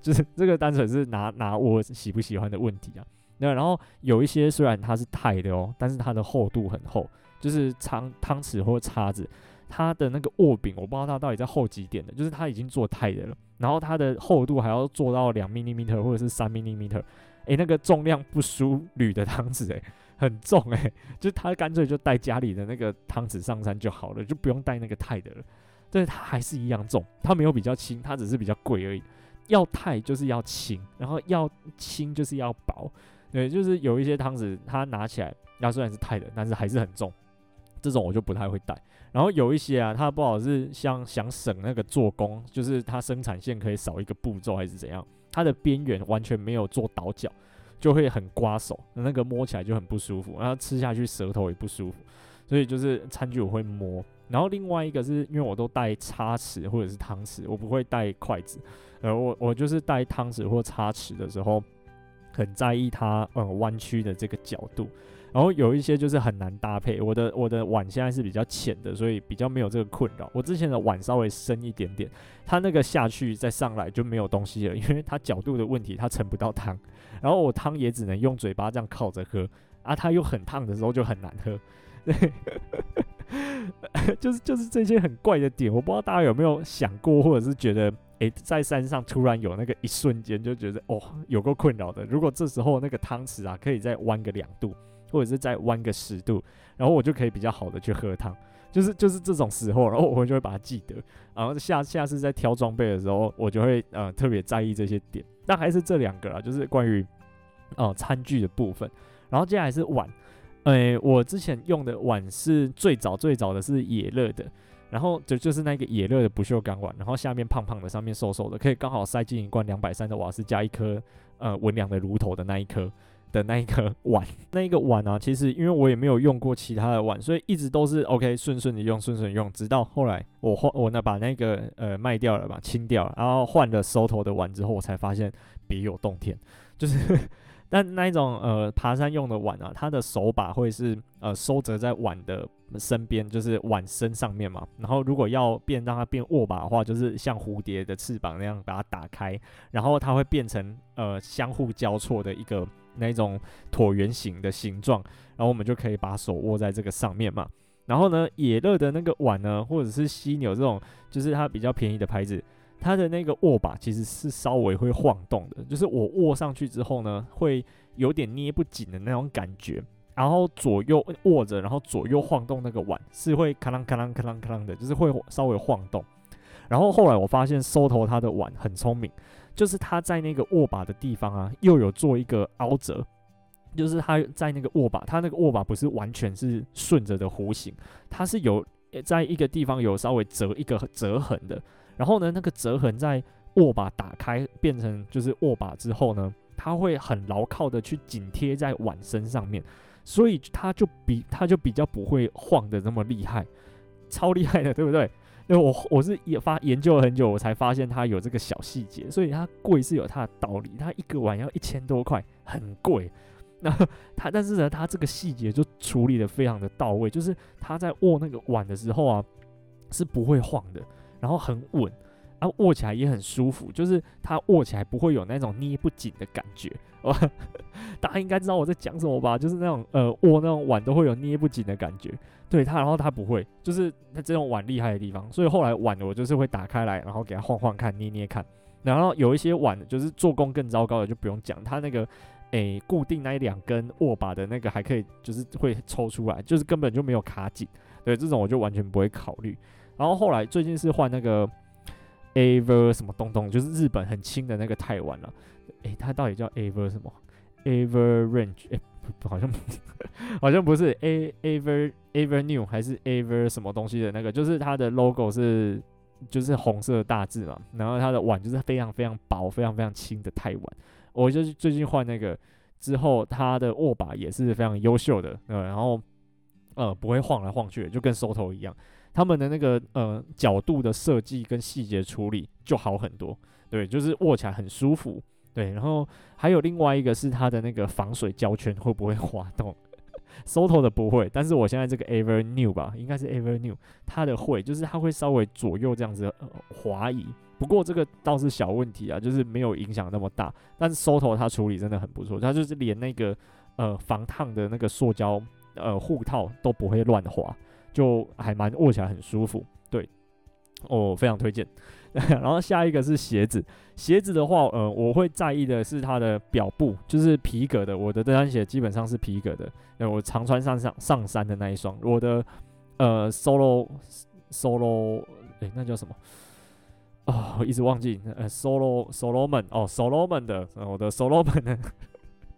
就是这个单纯是拿拿我喜不喜欢的问题啊。那然后有一些虽然它是钛的哦，但是它的厚度很厚，就是汤汤匙或叉子，它的那个握柄我不知道它到底在厚几点的，就是它已经做钛的了，然后它的厚度还要做到两 millimeter 或者是三 millimeter，诶，那个重量不输铝的汤匙诶，很重诶，就是它干脆就带家里的那个汤匙上山就好了，就不用带那个钛的了，但是它还是一样重，它没有比较轻，它只是比较贵而已。要钛就是要轻，然后要轻就是要薄，对，就是有一些汤匙它拿起来，它虽然是钛的，但是还是很重，这种我就不太会带。然后有一些啊，它不好是像想省那个做工，就是它生产线可以少一个步骤还是怎样，它的边缘完全没有做倒角，就会很刮手，那个摸起来就很不舒服，然后吃下去舌头也不舒服，所以就是餐具我会摸。然后另外一个是因为我都带叉匙或者是汤匙，我不会带筷子。呃，我我就是带汤匙或叉匙的时候，很在意它呃弯曲的这个角度。然后有一些就是很难搭配。我的我的碗现在是比较浅的，所以比较没有这个困扰。我之前的碗稍微深一点点，它那个下去再上来就没有东西了，因为它角度的问题，它盛不到汤。然后我汤也只能用嘴巴这样靠着喝，啊，它又很烫的时候就很难喝。对。<laughs> 就是就是这些很怪的点，我不知道大家有没有想过，或者是觉得，诶、在山上突然有那个一瞬间，就觉得哦，有够困扰的。如果这时候那个汤匙啊，可以再弯个两度，或者是再弯个十度，然后我就可以比较好的去喝汤。就是就是这种时候，然后我就会把它记得，然后下下次在挑装备的时候，我就会呃特别在意这些点。但还是这两个啊，就是关于哦、餐具的部分，然后接下来是碗。诶、我之前用的碗是最早最早的是野乐的，然后就就是那个野乐的不锈钢碗，然后下面胖胖的，上面瘦瘦的，可以刚好塞进一罐两百三的瓦斯加一颗呃文良的炉头的那一颗的那一个碗，<laughs> 那一个碗啊，其实因为我也没有用过其他的碗，所以一直都是 OK 顺顺的用顺顺用，直到后来我换我呢把那个呃卖掉了吧，清掉，然后换了收头的碗之后，我才发现别有洞天，就是。但那一种呃爬山用的碗啊，它的手把会是呃收折在碗的身边，就是碗身上面嘛。然后如果要变让它变握把的话，就是像蝴蝶的翅膀那样把它打开，然后它会变成呃相互交错的一个那一种椭圆形的形状，然后我们就可以把手握在这个上面嘛。然后呢，野乐的那个碗呢，或者是犀牛这种，就是它比较便宜的牌子。它的那个握把其实是稍微会晃动的，就是我握上去之后呢，会有点捏不紧的那种感觉，然后左右握着，然后左右晃动那个碗是会咔啷咔啷咔啷咔啷的，就是会稍微晃动。然后后来我发现收头它的碗很聪明，就是它在那个握把的地方啊，又有做一个凹折，就是它在那个握把，它那个握把不是完全是顺着的弧形，它是有在一个地方有稍微折一个折痕的。然后呢，那个折痕在握把打开变成就是握把之后呢，它会很牢靠的去紧贴在碗身上面，所以它就比它就比较不会晃的那么厉害，超厉害的，<laughs> 对不对？因为我我是也发研究了很久，我才发现它有这个小细节，所以它贵是有它的道理。它一个碗要一千多块，很贵。<laughs> 那它但是呢，它这个细节就处理的非常的到位，就是它在握那个碗的时候啊，是不会晃的。然后很稳，然后握起来也很舒服，就是它握起来不会有那种捏不紧的感觉。<laughs> 大家应该知道我在讲什么吧？就是那种呃握那种碗都会有捏不紧的感觉。对它，然后它不会，就是它这种碗厉害的地方。所以后来碗我就是会打开来，然后给它晃晃看，捏捏看。然后有一些碗就是做工更糟糕的就不用讲，它那个诶固定那一两根握把的那个还可以，就是会抽出来，就是根本就没有卡紧。对，这种我就完全不会考虑。然后后来最近是换那个 Aver 什么东东，就是日本很轻的那个钛碗了。诶，它到底叫 Aver 什么？Aver Range？诶，好像 <laughs> 好像不是 A Aver Aver New 还是 Aver 什么东西的那个？就是它的 logo 是就是红色的大字嘛。然后它的碗就是非常非常薄、非常非常轻的钛碗。我就是最近换那个之后，它的握把也是非常优秀的。呃，然后呃不会晃来晃去，就跟收头一样。他们的那个呃角度的设计跟细节处理就好很多，对，就是握起来很舒服，对。然后还有另外一个是它的那个防水胶圈会不会滑动？<laughs> 收头的不会，但是我现在这个 Ever New 吧，应该是 Ever New，它的会，就是它会稍微左右这样子、呃、滑移，不过这个倒是小问题啊，就是没有影响那么大。但是 Soto 它处理真的很不错，它就是连那个呃防烫的那个塑胶呃护套都不会乱滑，就还蛮握起来很舒服。对，我非常推荐。<laughs> 然后下一个是鞋子，鞋子的话，呃，我会在意的是它的表布，就是皮革的。我的登山鞋基本上是皮革的，呃，我常穿上上上山的那一双，我的呃 Solo Solo，哎，那叫什么？哦，一直忘记，呃，Solo solomon 哦，solomon 的，我的 solomon 的。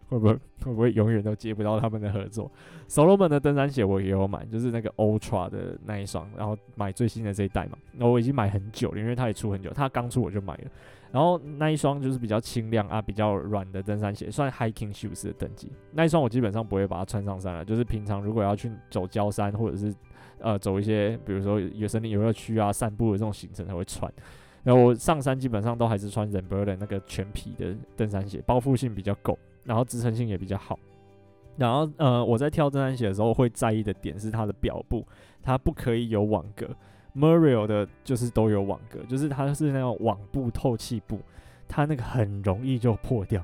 会不会 <laughs> 会不会永远都接不到他们的合作？Solomon 的登山鞋我也有买，就是那个 Ultra 的那一双，然后买最新的这一代嘛。那我已经买很久了，因为它也出很久，它刚出我就买了。然后那一双就是比较轻量啊，比较软的登山鞋，算 Hiking Shoes 的等级。那一双我基本上不会把它穿上山了，就是平常如果要去走郊山或者是呃走一些比如说有森林游乐区啊散步的这种行程才会穿。然后我上山基本上都还是穿 r e m b e r 的那个全皮的登山鞋，包覆性比较够。然后支撑性也比较好，然后呃，我在挑登山鞋的时候会在意的点是它的表布，它不可以有网格。Muriel 的就是都有网格，就是它是那种网布透气布，它那个很容易就破掉，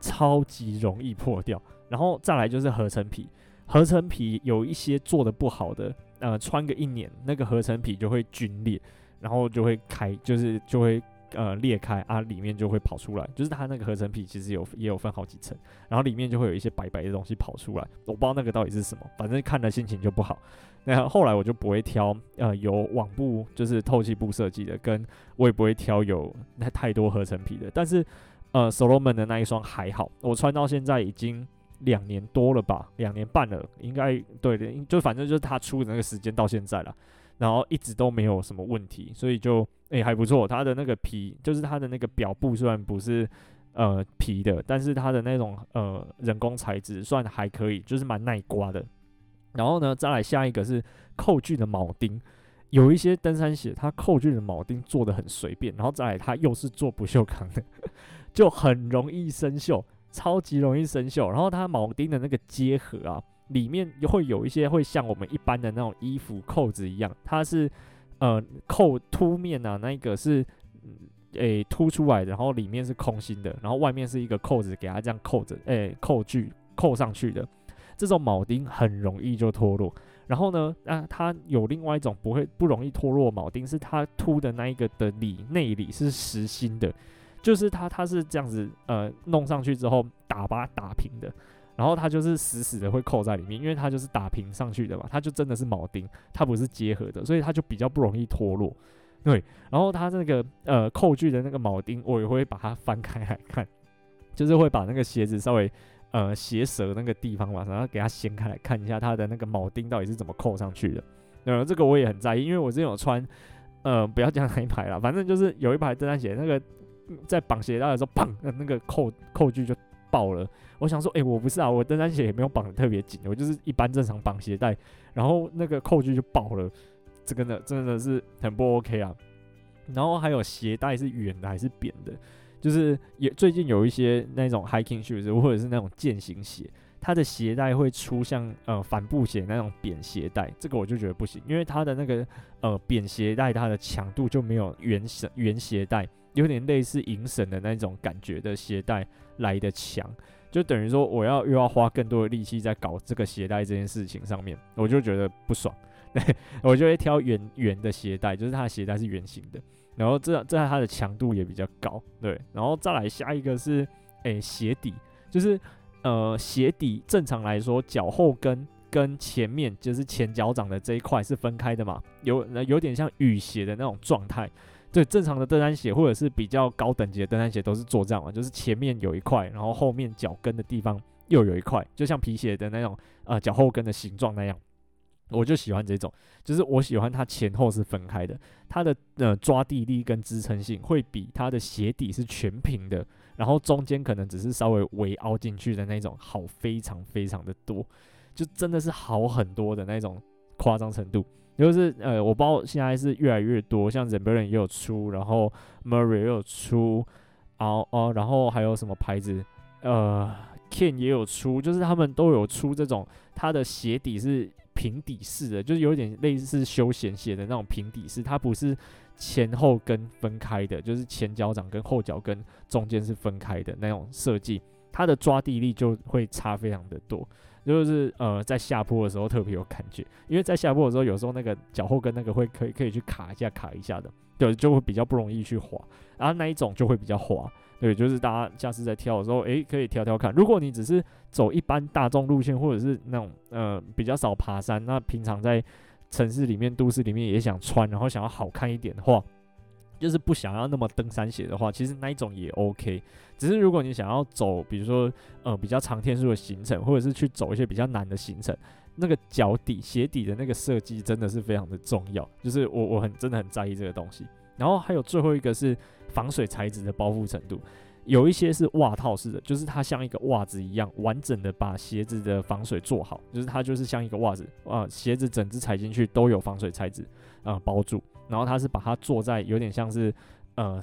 超级容易破掉。然后再来就是合成皮，合成皮有一些做的不好的，呃，穿个一年那个合成皮就会皲裂，然后就会开，就是就会。呃，裂开啊，里面就会跑出来，就是它那个合成皮其实有也有分好几层，然后里面就会有一些白白的东西跑出来，我不知道那个到底是什么，反正看了心情就不好。那后来我就不会挑呃有网布就是透气布设计的，跟我也不会挑有那太多合成皮的。但是呃，Solomon 的那一双还好，我穿到现在已经两年多了吧，两年半了，应该对的，就反正就是它出的那个时间到现在了。然后一直都没有什么问题，所以就诶、还不错。它的那个皮，就是它的那个表布，虽然不是呃皮的，但是它的那种呃人工材质算还可以，就是蛮耐刮的。然后呢，再来下一个是扣具的铆钉，有一些登山鞋它扣具的铆钉做得很随便，然后再来它又是做不锈钢的，<laughs> 就很容易生锈，超级容易生锈。然后它铆钉的那个接合啊。里面会有一些会像我们一般的那种衣服扣子一样，它是呃扣凸面啊，那一个是诶凸出来的，然后里面是空心的，然后外面是一个扣子，给它这样扣着，诶扣具扣上去的。这种铆钉很容易就脱落。然后呢，啊它有另外一种不会不容易脱落铆钉，是它凸的那一个的里内里是实心的，就是它它是这样子呃弄上去之后打把打平的。然后它就是死死的会扣在里面，因为它就是打平上去的嘛，它就真的是铆钉，它不是结合的，所以它就比较不容易脱落。对，然后它那个呃扣具的那个铆钉，我也会把它翻开来看，<laughs> 就是会把那个鞋子稍微呃鞋舌那个地方嘛，然后给它掀开来看一下它的那个铆钉到底是怎么扣上去的。呃，这个我也很在意，因为我之前有穿，呃，不要讲哪一排了，反正就是有一排登山鞋，那个在绑鞋带的时候，砰，那个扣扣具就爆了。我想说，诶、我不是啊，我登山鞋也没有绑得特别紧，我就是一般正常绑鞋带，然后那个扣具就爆了，这个呢真的是很不 OK 啊。然后还有鞋带是圆的还是扁的，就是也最近有一些那种 hiking shoes 或者是那种健行鞋，它的鞋带会出像呃帆布鞋那种扁鞋带，这个我就觉得不行，因为它的那个呃扁鞋带它的强度就没有圆鞋圆鞋带有点类似银绳的那种感觉的鞋带来得强。就等于说，我要又要花更多的力气在搞这个鞋带这件事情上面，我就觉得不爽。<laughs> 我就会挑圆圆的鞋带，就是它的鞋带是圆形的，然后这这它的强度也比较高。对，然后再来下一个是，诶、鞋底，就是呃鞋底正常来说，脚后跟跟前面就是前脚掌的这一块是分开的嘛，有有点像雨鞋的那种状态。对，正常的登山鞋或者是比较高等级的登山鞋都是做这样嘛，就是前面有一块，然后后面脚跟的地方又有一块，就像皮鞋的那种呃脚后跟的形状那样。我就喜欢这种，就是我喜欢它前后是分开的，它的呃抓地力跟支撑性会比它的鞋底是全平的，然后中间可能只是稍微微凹进去的那种好非常非常的多，就真的是好很多的那种夸张程度。就是呃，我不知道现在是越来越多，像 z e m b e r i n 也有出，然后 Murray 也有出，哦哦，然后还有什么牌子？呃 Ken 也有出，就是他们都有出这种，它的鞋底是平底式的，就是有点类似休闲鞋的那种平底式，它不是前后跟分开的，就是前脚掌跟后脚跟中间是分开的那种设计，它的抓地力就会差非常的多。就是呃，在下坡的时候特别有感觉，因为在下坡的时候，有时候那个脚后跟那个会可以可以去卡一下卡一下的，对，就会比较不容易去滑，然后那一种就会比较滑，对，就是大家下次在挑的时候，诶、可以挑挑看。如果你只是走一般大众路线，或者是那种呃比较少爬山，那平常在城市里面、都市里面也想穿，然后想要好看一点的话。就是不想要那么登山鞋的话，其实那一种也 OK。只是如果你想要走，比如说呃比较长天数的行程，或者是去走一些比较难的行程，那个脚底鞋底的那个设计真的是非常的重要。就是我我很真的很在意这个东西。然后还有最后一个是防水材质的包覆程度，有一些是袜套式的，就是它像一个袜子一样完整的把鞋子的防水做好，就是它就是像一个袜子啊，鞋子整只踩进去都有防水材质啊包住。然后它是把它做在有点像是呃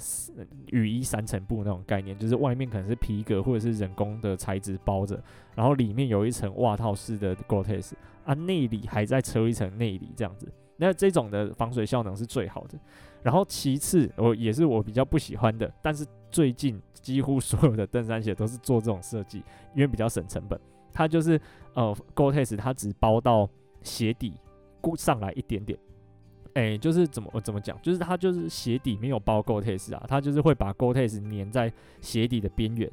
雨衣三层布那种概念，就是外面可能是皮革或者是人工的材质包着，然后里面有一层袜套式的 Gore-Tex 啊，内里还在车一层内里这样子。那这种的防水效能是最好的。然后其次，我也是我比较不喜欢的，但是最近几乎所有的登山鞋都是做这种设计，因为比较省成本。它就是呃 Gore-Tex 它只包到鞋底固上来一点点。诶、欸，就是怎么我怎么讲，就是它就是鞋底没有包 Gore-Tex 啊，它就是会把 Gore-Tex 粘在鞋底的边缘，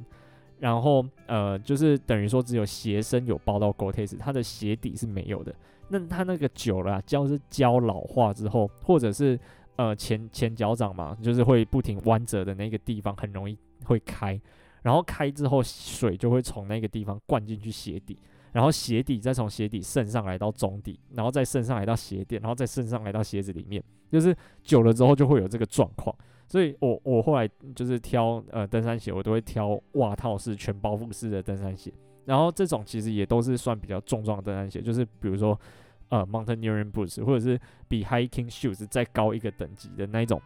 然后呃，就是等于说只有鞋身有包到 Gore-Tex，它的鞋底是没有的。那它那个久了、胶是胶老化之后，或者是呃前前脚掌嘛，就是会不停弯折的那个地方很容易会开，然后开之后水就会从那个地方灌进去鞋底。然后鞋底再从鞋底渗上来到中底，然后再渗上来到鞋垫，然后再渗上来到鞋子里面，就是久了之后就会有这个状况。所以我我后来就是挑呃登山鞋，我都会挑袜套式全包覆式的登山鞋。然后这种其实也都是算比较重装的登山鞋，就是比如说呃 Mountaineering Boots，或者是比 Hiking Shoes 再高一个等级的那一种。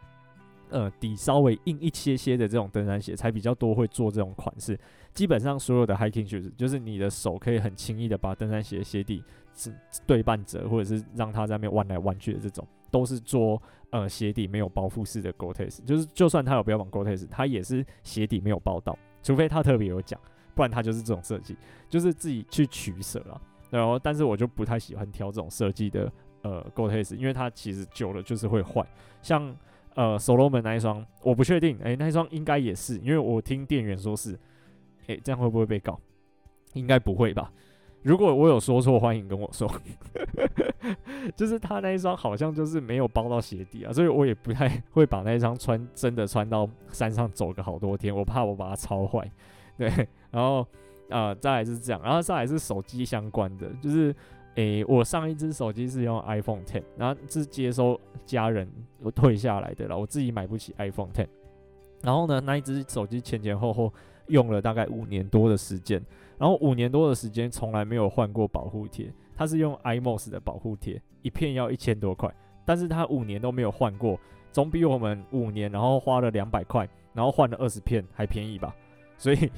呃，底稍微硬一些些的这种登山鞋才比较多会做这种款式。基本上所有的 hiking shoes，就是你的手可以很轻易的把登山鞋鞋底是对半折，或者是让它在那边弯来弯去的这种，都是做呃鞋底没有包覆式的 Gore-Tex。就是就算它有标榜 Gore-Tex，它也是鞋底没有包到，除非它特别有讲，不然它就是这种设计，就是自己去取舍了。然后，但是我就不太喜欢挑这种设计的呃 Gore-Tex，因为它其实久了就是会坏，像。呃所罗门那一双我不确定，诶、那一双应该也是，因为我听店员说是，诶、这样会不会被告？应该不会吧？如果我有说错，欢迎跟我说。<laughs> 就是他那一双好像就是没有包到鞋底啊，所以我也不太会把那一双穿真的穿到山上走个好多天，我怕我把它操坏。对，然后呃，再来是这样，然后再来是手机相关的，就是。诶、我上一只手机是用 iPhone Ten，然后是接收家人我退下来的了，我自己买不起 iPhone Ten。然后呢，那一只手机前前后后用了大概五年多的时间，然后五年多的时间从来没有换过保护贴，它是用 iMOS 的保护贴，一片要一千多块，但是它五年都没有换过，总比我们五年然后花了两百块，然后换了二十片还便宜吧？所以。<laughs>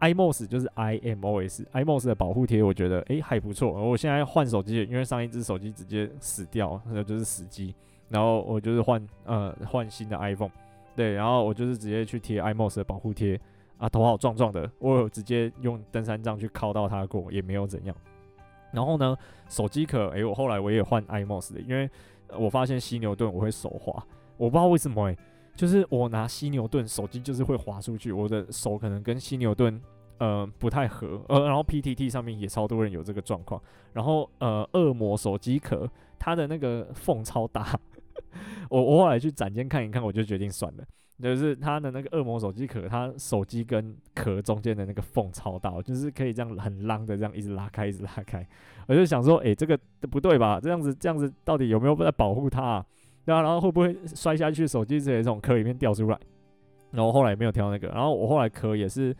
iMOS 就是 iMOS，iMOS 的保护贴我觉得诶、还不错。我现在换手机，因为上一只手机直接死掉，那就是死机。然后我就是换呃换新的 iPhone，对，然后我就是直接去贴 iMOS 的保护贴啊，头好壮壮的，我有直接用登山杖去靠到它过，也没有怎样。然后呢，手机壳诶、我后来我也换 iMOS 的，因为我发现犀牛盾我会手滑，我不知道为什么诶、就是我拿犀牛盾手机，就是会滑出去，我的手可能跟犀牛盾呃不太合，呃，然后 PTT 上面也超多人有这个状况，然后呃恶魔手机壳它的那个缝超大，<laughs> 我我后来去展间看一看，我就决定算了，就是它的那个恶魔手机壳，它手机跟壳中间的那个缝超大，就是可以这样很浪的这样一直拉开一直拉开，我就想说，诶、这个不对吧？这样子这样子到底有没有在保护它啊？对啊，然后会不会摔下去？手机直接从壳里面掉出来？然后后来没有挑那个。然后我后来壳也是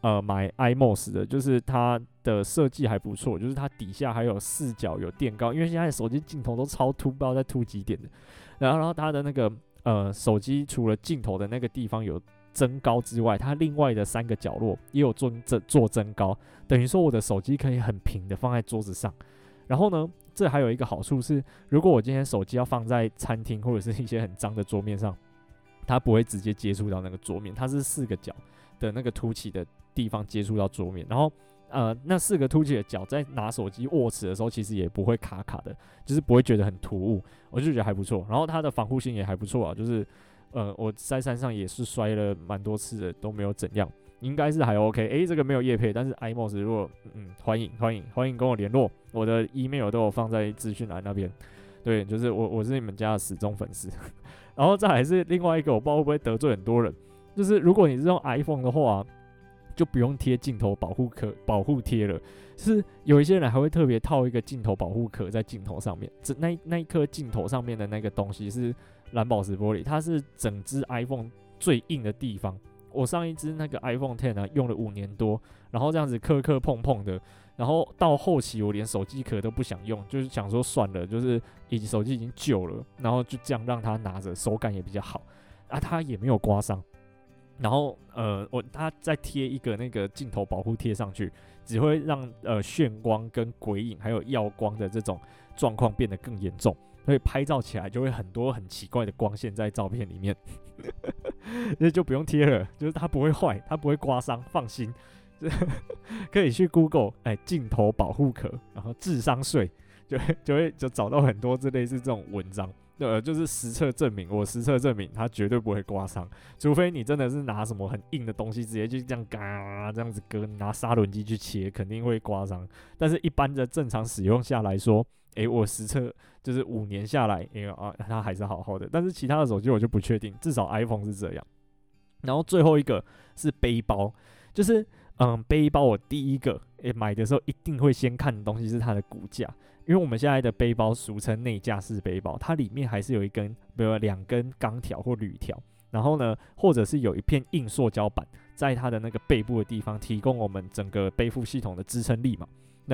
呃买 iMOS 的，就是它的设计还不错，就是它底下还有四角有垫高，因为现在手机镜头都超凸，不知道在凸几点的。然后然后它的那个呃手机除了镜头的那个地方有增高之外，它另外的三个角落也有做增做增高，等于说我的手机可以很平的放在桌子上。然后呢，这还有一个好处是，如果我今天手机要放在餐厅或者是一些很脏的桌面上，它不会直接接触到那个桌面，它是四个角的那个凸起的地方接触到桌面，然后呃，那四个凸起的角在拿手机握持的时候，其实也不会卡卡的，就是不会觉得很突兀，我就觉得还不错。然后它的防护性也还不错啊，就是呃，我在山上也是摔了蛮多次的，都没有怎样，应该是还 OK。诶，这个没有业配，但是 iMOS 如果嗯，欢迎欢迎欢迎跟我联络，我的 email 都有放在资讯栏那边。对，就是我我是你们家的死忠粉丝。<laughs> 然后再来是另外一个，我不知道会不会得罪很多人，就是如果你是用 iPhone 的话，就不用贴镜头保护壳、保护贴了。是有一些人还会特别套一个镜头保护壳在镜头上面，这那那一颗镜头上面的那个东西是蓝宝石玻璃，它是整只 iPhone 最硬的地方。我上一支那个 iPhone Ten 呢，用了五年多，然后这样子磕磕碰碰的，然后到后期我连手机壳都不想用，就是想说算了，就是已经手机已经旧了，然后就这样让它拿着，手感也比较好，啊，它也没有刮伤，然后呃，我它再贴一个那个镜头保护贴上去，只会让呃眩光跟鬼影还有耀光的这种状况变得更严重。所以拍照起来就会很多很奇怪的光线在照片里面，<laughs> 那就不用贴了，就是它不会坏，它不会刮伤，放心。<laughs> 可以去 Google 哎，镜头保护壳，然后智商税，就会就会就找到很多这类似这种文章，呃，就是实测证明，我实测证明它绝对不会刮伤，除非你真的是拿什么很硬的东西直接就这样嘎这样子割，拿砂轮机去切，肯定会刮伤。但是一般的正常使用下来说，诶、我实测就是五年下来，因为啊，它还是好好的。但是其他的手机我就不确定，至少 iPhone 是这样。然后最后一个是背包，就是嗯，背包我第一个诶、买的时候一定会先看的东西是它的骨架，因为我们现在的背包俗称内架式背包，它里面还是有一根，比如两根钢条或铝条，然后呢，或者是有一片硬塑胶板在它的那个背部的地方，提供我们整个背负系统的支撑力嘛。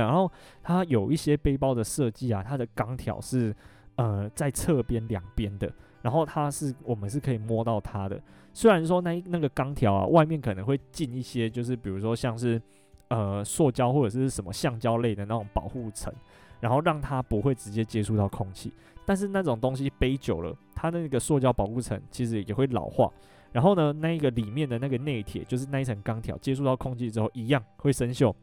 然后它有一些背包的设计啊，它的钢条是呃在侧边两边的，然后它是我们是可以摸到它的。虽然说那那个钢条啊，外面可能会进一些，就是比如说像是呃塑胶或者是什么橡胶类的那种保护层，然后让它不会直接接触到空气。但是那种东西背久了，它那个塑胶保护层其实也会老化。然后呢，那一个里面的那个内铁，就是那一层钢条接触到空气之后，一样会生锈，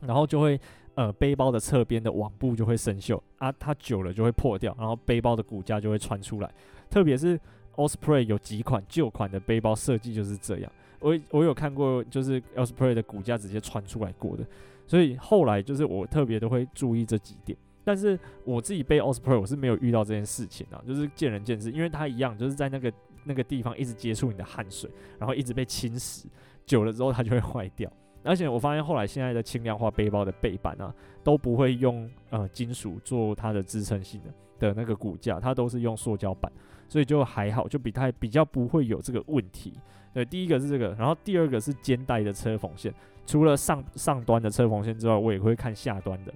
然后就会。呃，背包的侧边的网布就会生锈啊，它久了就会破掉，然后背包的骨架就会穿出来。特别是 Osprey 有几款旧款的背包设计就是这样，我我有看过，就是 Osprey 的骨架直接穿出来过的。所以后来就是我特别都会注意这几点。但是我自己背 Osprey 我是没有遇到这件事情啊，就是见仁见智，因为它一样就是在那个那个地方一直接触你的汗水，然后一直被侵蚀，久了之后它就会坏掉。而且我发现后来现在的轻量化背包的背板啊，都不会用呃金属做它的支撑性的的那个骨架，它都是用塑胶板，所以就还好，就比它比较不会有这个问题。对，第一个是这个，然后第二个是肩带的车缝线，除了上上端的车缝线之外，我也会看下端的，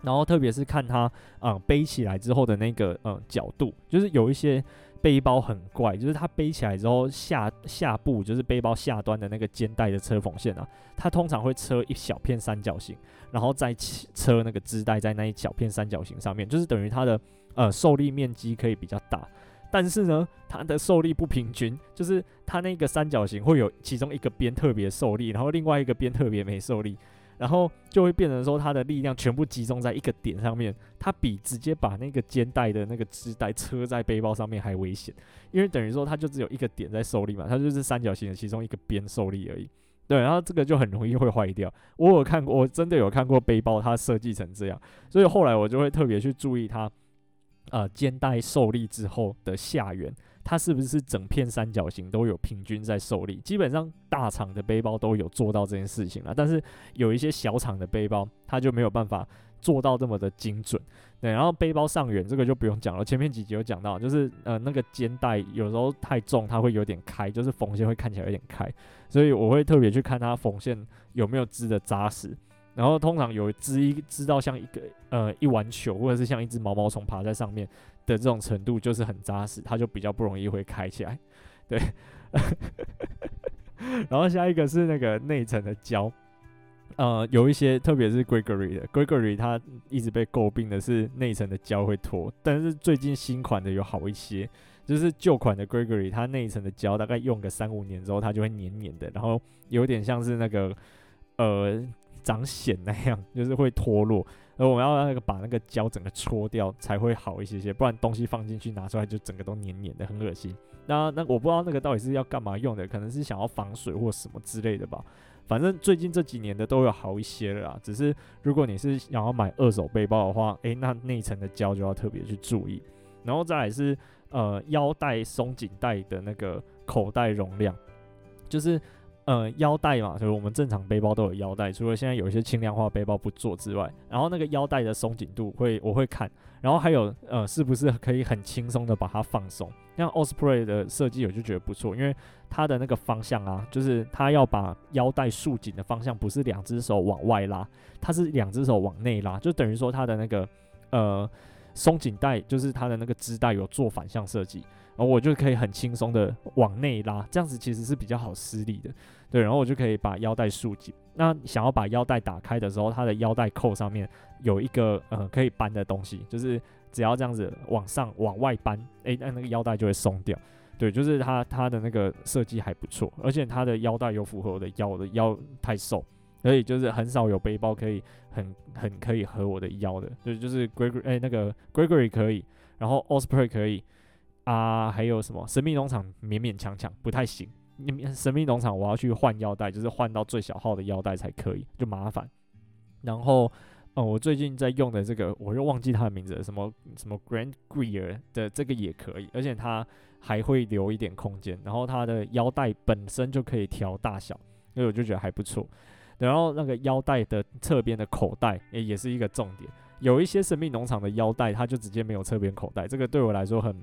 然后特别是看它啊、呃、背起来之后的那个嗯、呃、角度，就是有一些。背包很怪，就是它背起来之后下下部就是背包下端的那个肩带的车缝线啊，它通常会车一小片三角形，然后再车那个织带在那一小片三角形上面，就是等于它的呃受力面积可以比较大，但是呢，它的受力不平均，就是它那个三角形会有其中一个边特别受力，然后另外一个边特别没受力。然后就会变成说，它的力量全部集中在一个点上面，它比直接把那个肩带的那个织带车在背包上面还危险，因为等于说它就只有一个点在受力嘛，它就是三角形的其中一个边受力而已。对，然后这个就很容易会坏掉。我有看过，我真的有看过背包它设计成这样，所以后来我就会特别去注意它，呃，肩带受力之后的下缘。它是不是整片三角形都有平均在受力？基本上大厂的背包都有做到这件事情了，但是有一些小厂的背包，它就没有办法做到这么的精准。对，然后背包上缘这个就不用讲了，前面几集有讲到，就是呃那个肩带有时候太重，它会有点开，就是缝线会看起来有点开，所以我会特别去看它缝线有没有织的扎实。然后通常有织一织到像一个呃一碗球，或者是像一只毛毛虫爬在上面的这种程度，就是很扎实，它就比较不容易会开起来。对，<laughs> 然后下一个是那个内层的胶，呃，有一些特别是 Gregory 的 Gregory，它一直被诟病的是内层的胶会脱，但是最近新款的有好一些，就是旧款的 Gregory，它内层的胶大概用个三五年之后，它就会黏黏的，然后有点像是那个呃长癣那样，<laughs> 就是会脱落。而我们要那个把那个胶整个搓掉才会好一些些，不然东西放进去拿出来就整个都黏黏的，很恶心。那那我不知道那个到底是要干嘛用的，可能是想要防水或什么之类的吧。反正最近这几年的都有好一些了啦，只是如果你是想要买二手背包的话，诶、欸，那内层的胶就要特别去注意。然后再来是呃腰带松紧带的那个口袋容量，就是。呃，腰带嘛，就是我们正常背包都有腰带，除了现在有一些轻量化背包不做之外，然后那个腰带的松紧度会我会看，然后还有呃，是不是可以很轻松的把它放松？像 Osprey 的设计我就觉得不错，因为它的那个方向啊，就是它要把腰带束紧的方向不是两只手往外拉，它是两只手往内拉，就等于说它的那个呃松紧带就是它的那个织带有做反向设计。然后我就可以很轻松的往内拉，这样子其实是比较好施力的，对。然后我就可以把腰带束紧。那想要把腰带打开的时候，它的腰带扣上面有一个呃可以扳的东西，就是只要这样子往上往外扳，诶，那那个腰带就会松掉。对，就是它它的那个设计还不错，而且它的腰带又符合我的腰，我的腰太瘦，所以就是很少有背包可以很很可以合我的腰的。对就是 Gregory 诶，那个 Gregory 可以，然后 Osprey 可以。啊，还有什么神秘农场勉勉强强不太行。你神秘农场我要去换腰带，就是换到最小号的腰带才可以，就麻烦。然后，呃，我最近在用的这个，我又忘记它的名字，什么什么 Grand Greer 的这个也可以，而且它还会留一点空间。然后它的腰带本身就可以调大小，所以我就觉得还不错。然后那个腰带的侧边的口袋也也是一个重点。有一些神秘农场的腰带，它就直接没有侧边口袋，这个对我来说很。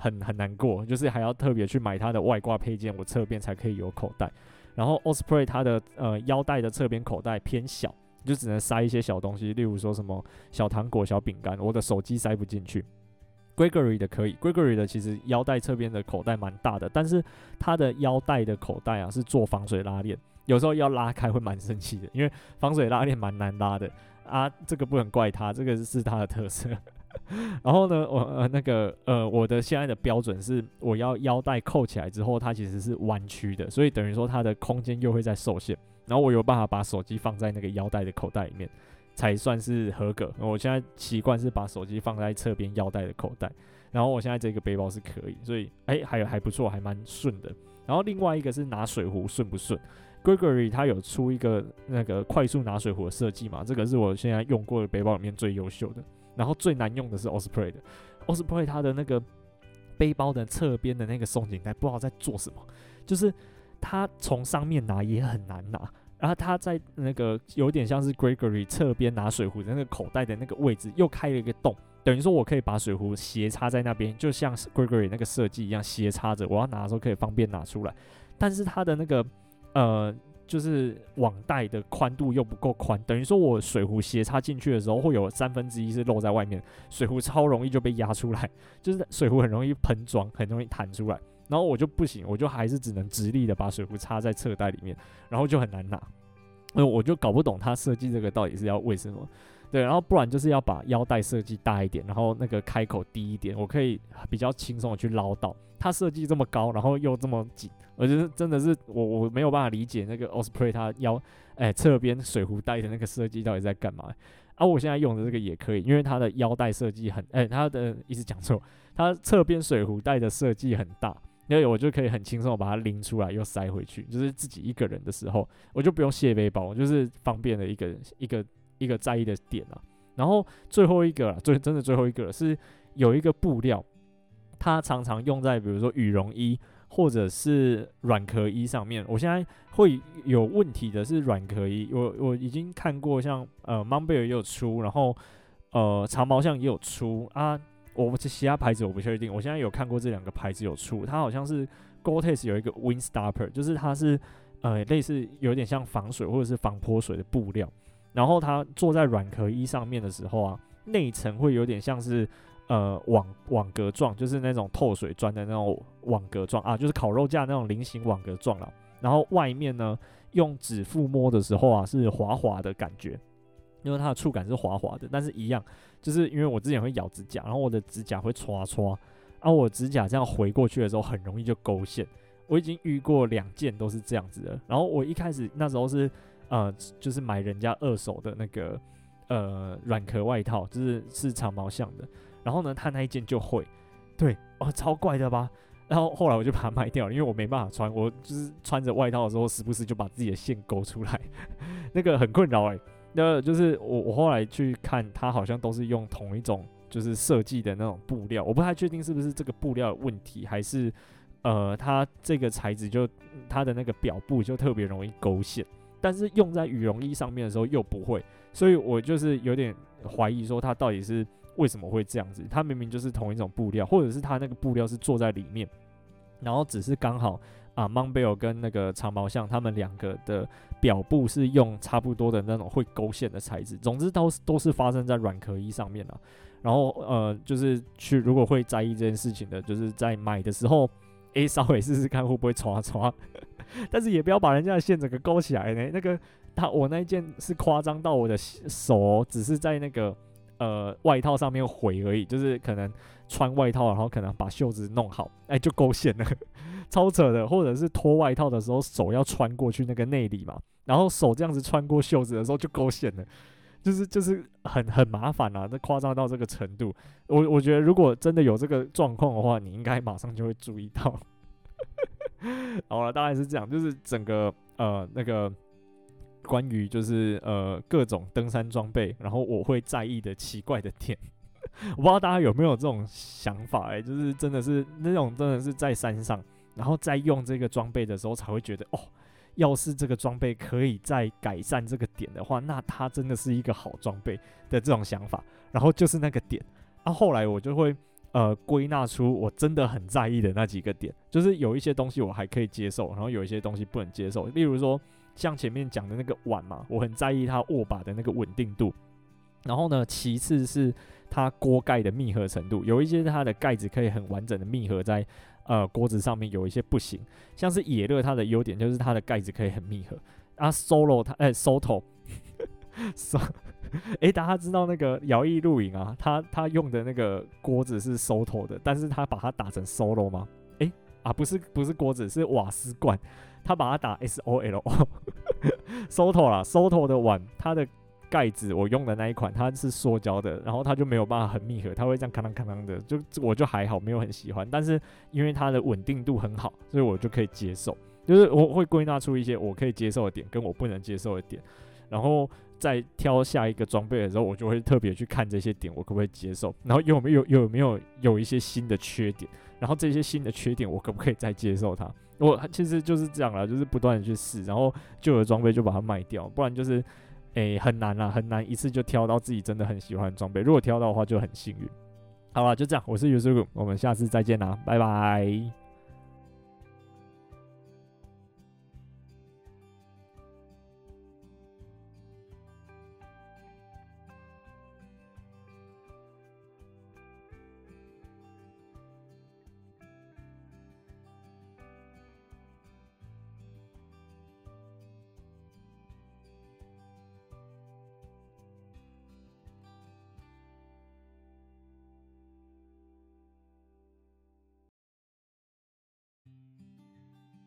很很难过，就是还要特别去买它的外挂配件，我侧边才可以有口袋。然后 Osprey 它的呃腰带的侧边口袋偏小，就只能塞一些小东西，例如说什么小糖果、小饼干，我的手机塞不进去。Gregory 的可以，Gregory 的其实腰带侧边的口袋蛮大的，但是它的腰带的口袋啊是做防水拉链，有时候要拉开会蛮生气的，因为防水拉链蛮难拉的啊，这个不能怪它，这个是它的特色。<laughs> 然后呢，我呃那个呃我的现在的标准是，我要腰带扣起来之后，它其实是弯曲的，所以等于说它的空间又会在受限。然后我有办法把手机放在那个腰带的口袋里面，才算是合格。我现在习惯是把手机放在侧边腰带的口袋。然后我现在这个背包是可以，所以哎还有还不错，还蛮顺的。然后另外一个是拿水壶顺不顺？Gregory 它有出一个那个快速拿水壶的设计嘛？这个是我现在用过的背包里面最优秀的。然后最难用的是 Osprey 的，Osprey 它的那个背包的侧边的那个松紧带不知道在做什么，就是它从上面拿也很难拿，然后它在那个有点像是 Gregory 侧边拿水壶的那个口袋的那个位置又开了一个洞，等于说我可以把水壶斜插在那边，就像 Gregory 那个设计一样斜插着，我要拿的时候可以方便拿出来，但是它的那个呃。就是网袋的宽度又不够宽，等于说我水壶斜插进去的时候，会有三分之一是露在外面，水壶超容易就被压出来，就是 <laughs> 水壶很容易喷装，很容易弹出来，然后我就不行，我就还是只能直立的把水壶插在侧袋里面，然后就很难拿，那我就搞不懂他设计这个到底是要为什么。对，然后不然就是要把腰带设计大一点，然后那个开口低一点，我可以比较轻松的去捞到。它设计这么高，然后又这么紧，我觉得真的是我我没有办法理解那个 Osprey 它腰哎侧边水壶带的那个设计到底在干嘛。啊，我现在用的这个也可以，因为它的腰带设计很哎，它的意思讲错，它侧边水壶带的设计很大，因为我就可以很轻松把它拎出来又塞回去，就是自己一个人的时候，我就不用卸背包，就是方便的一个一个。一个在意的点啊，然后最后一个最真的最后一个是有一个布料，它常常用在比如说羽绒衣或者是软壳衣上面。我现在会有问题的是软壳衣，我我已经看过像呃 Mountbell 也有出，然后呃长毛象也有出啊，我其他牌子我不确定。我现在有看过这两个牌子有出，它好像是 Gore-Tex 有一个 Windstopper，就是它是呃类似有点像防水或者是防泼水的布料。然后它坐在软壳衣上面的时候啊，内层会有点像是呃网网格状，就是那种透水砖的那种网格状啊，就是烤肉架那种菱形网格状了。然后外面呢，用指腹摸的时候啊，是滑滑的感觉，因为它的触感是滑滑的。但是一样，就是因为我之前会咬指甲，然后我的指甲会刷刷，啊，我指甲这样回过去的时候，很容易就勾线。我已经遇过两件都是这样子的。然后我一开始那时候是，呃，就是买人家二手的那个，呃，软壳外套，就是是长毛象的。然后呢，他那一件就会，对，哦，超怪的吧？然后后来我就把它卖掉了，因为我没办法穿，我就是穿着外套的时候，时不时就把自己的线勾出来，<laughs> 那个很困扰哎、欸。那就是我我后来去看，它好像都是用同一种就是设计的那种布料，我不太确定是不是这个布料有问题，还是呃它这个材质就它的那个表布就特别容易勾线，但是用在羽绒衣上面的时候又不会，所以我就是有点怀疑说它到底是。为什么会这样子？它明明就是同一种布料，或者是它那个布料是做在里面，然后只是刚好啊 m o n b e l l 跟那个长毛象他们两个的表布是用差不多的那种会勾线的材质。总之都都是发生在软壳衣上面了。然后呃，就是去如果会在意这件事情的，就是在买的时候，诶，稍微试试看会不会刷刷，<laughs> 但是也不要把人家的线整个勾起来呢。那个他我那一件是夸张到我的手只是在那个。呃，外套上面毁而已，就是可能穿外套，然后可能把袖子弄好，哎，就勾线了，<laughs> 超扯的。或者是脱外套的时候，手要穿过去那个内里嘛，然后手这样子穿过袖子的时候就勾线了，就是就是很很麻烦啊，那夸张到这个程度。我我觉得如果真的有这个状况的话，你应该马上就会注意到。<laughs> 好了，大概是这样，就是整个呃那个。关于就是呃各种登山装备，然后我会在意的奇怪的点，<laughs> 我不知道大家有没有这种想法哎、就是真的是那种真的是在山上，然后在用这个装备的时候才会觉得哦，要是这个装备可以再改善这个点的话，那它真的是一个好装备的这种想法。然后就是那个点，啊后来我就会呃归纳出我真的很在意的那几个点，就是有一些东西我还可以接受，然后有一些东西不能接受，例如说。像前面讲的那个碗嘛，我很在意它握把的那个稳定度。然后呢，其次是它锅盖的密合程度，有一些它的盖子可以很完整的密合在呃锅子上面，有一些不行。像是野乐它的优点就是它的盖子可以很密合。啊，Solo 它哎，Soto，<laughs> 哎，<laughs> 大家知道那个摇曳露营啊，它它用的那个锅子是 Soto 的，但是它把它打成 Solo 吗？哎，啊，不是不是锅子，是瓦斯罐。他把它打 S O L O，Soto <laughs> 啦，Soto 的碗，它的盖子我用的那一款，它是塑胶的，然后它就没有办法很密合，它会这样咔啷咔啷的，就我就还好，没有很喜欢。但是因为它的稳定度很好，所以我就可以接受。就是我会归纳出一些我可以接受的点，跟我不能接受的点，然后在挑下一个装备的时候，我就会特别去看这些点，我可不可以接受，然后有没有有没有有一些新的缺点，然后这些新的缺点我可不可以再接受它。我其实就是这样啦，就是不断的去试，然后旧的装备就把它卖掉，不然就是，诶、很难啦，很难一次就挑到自己真的很喜欢的装备。如果挑到的话就很幸运。好了，就这样，我是 yusuku 我们下次再见啦，拜拜。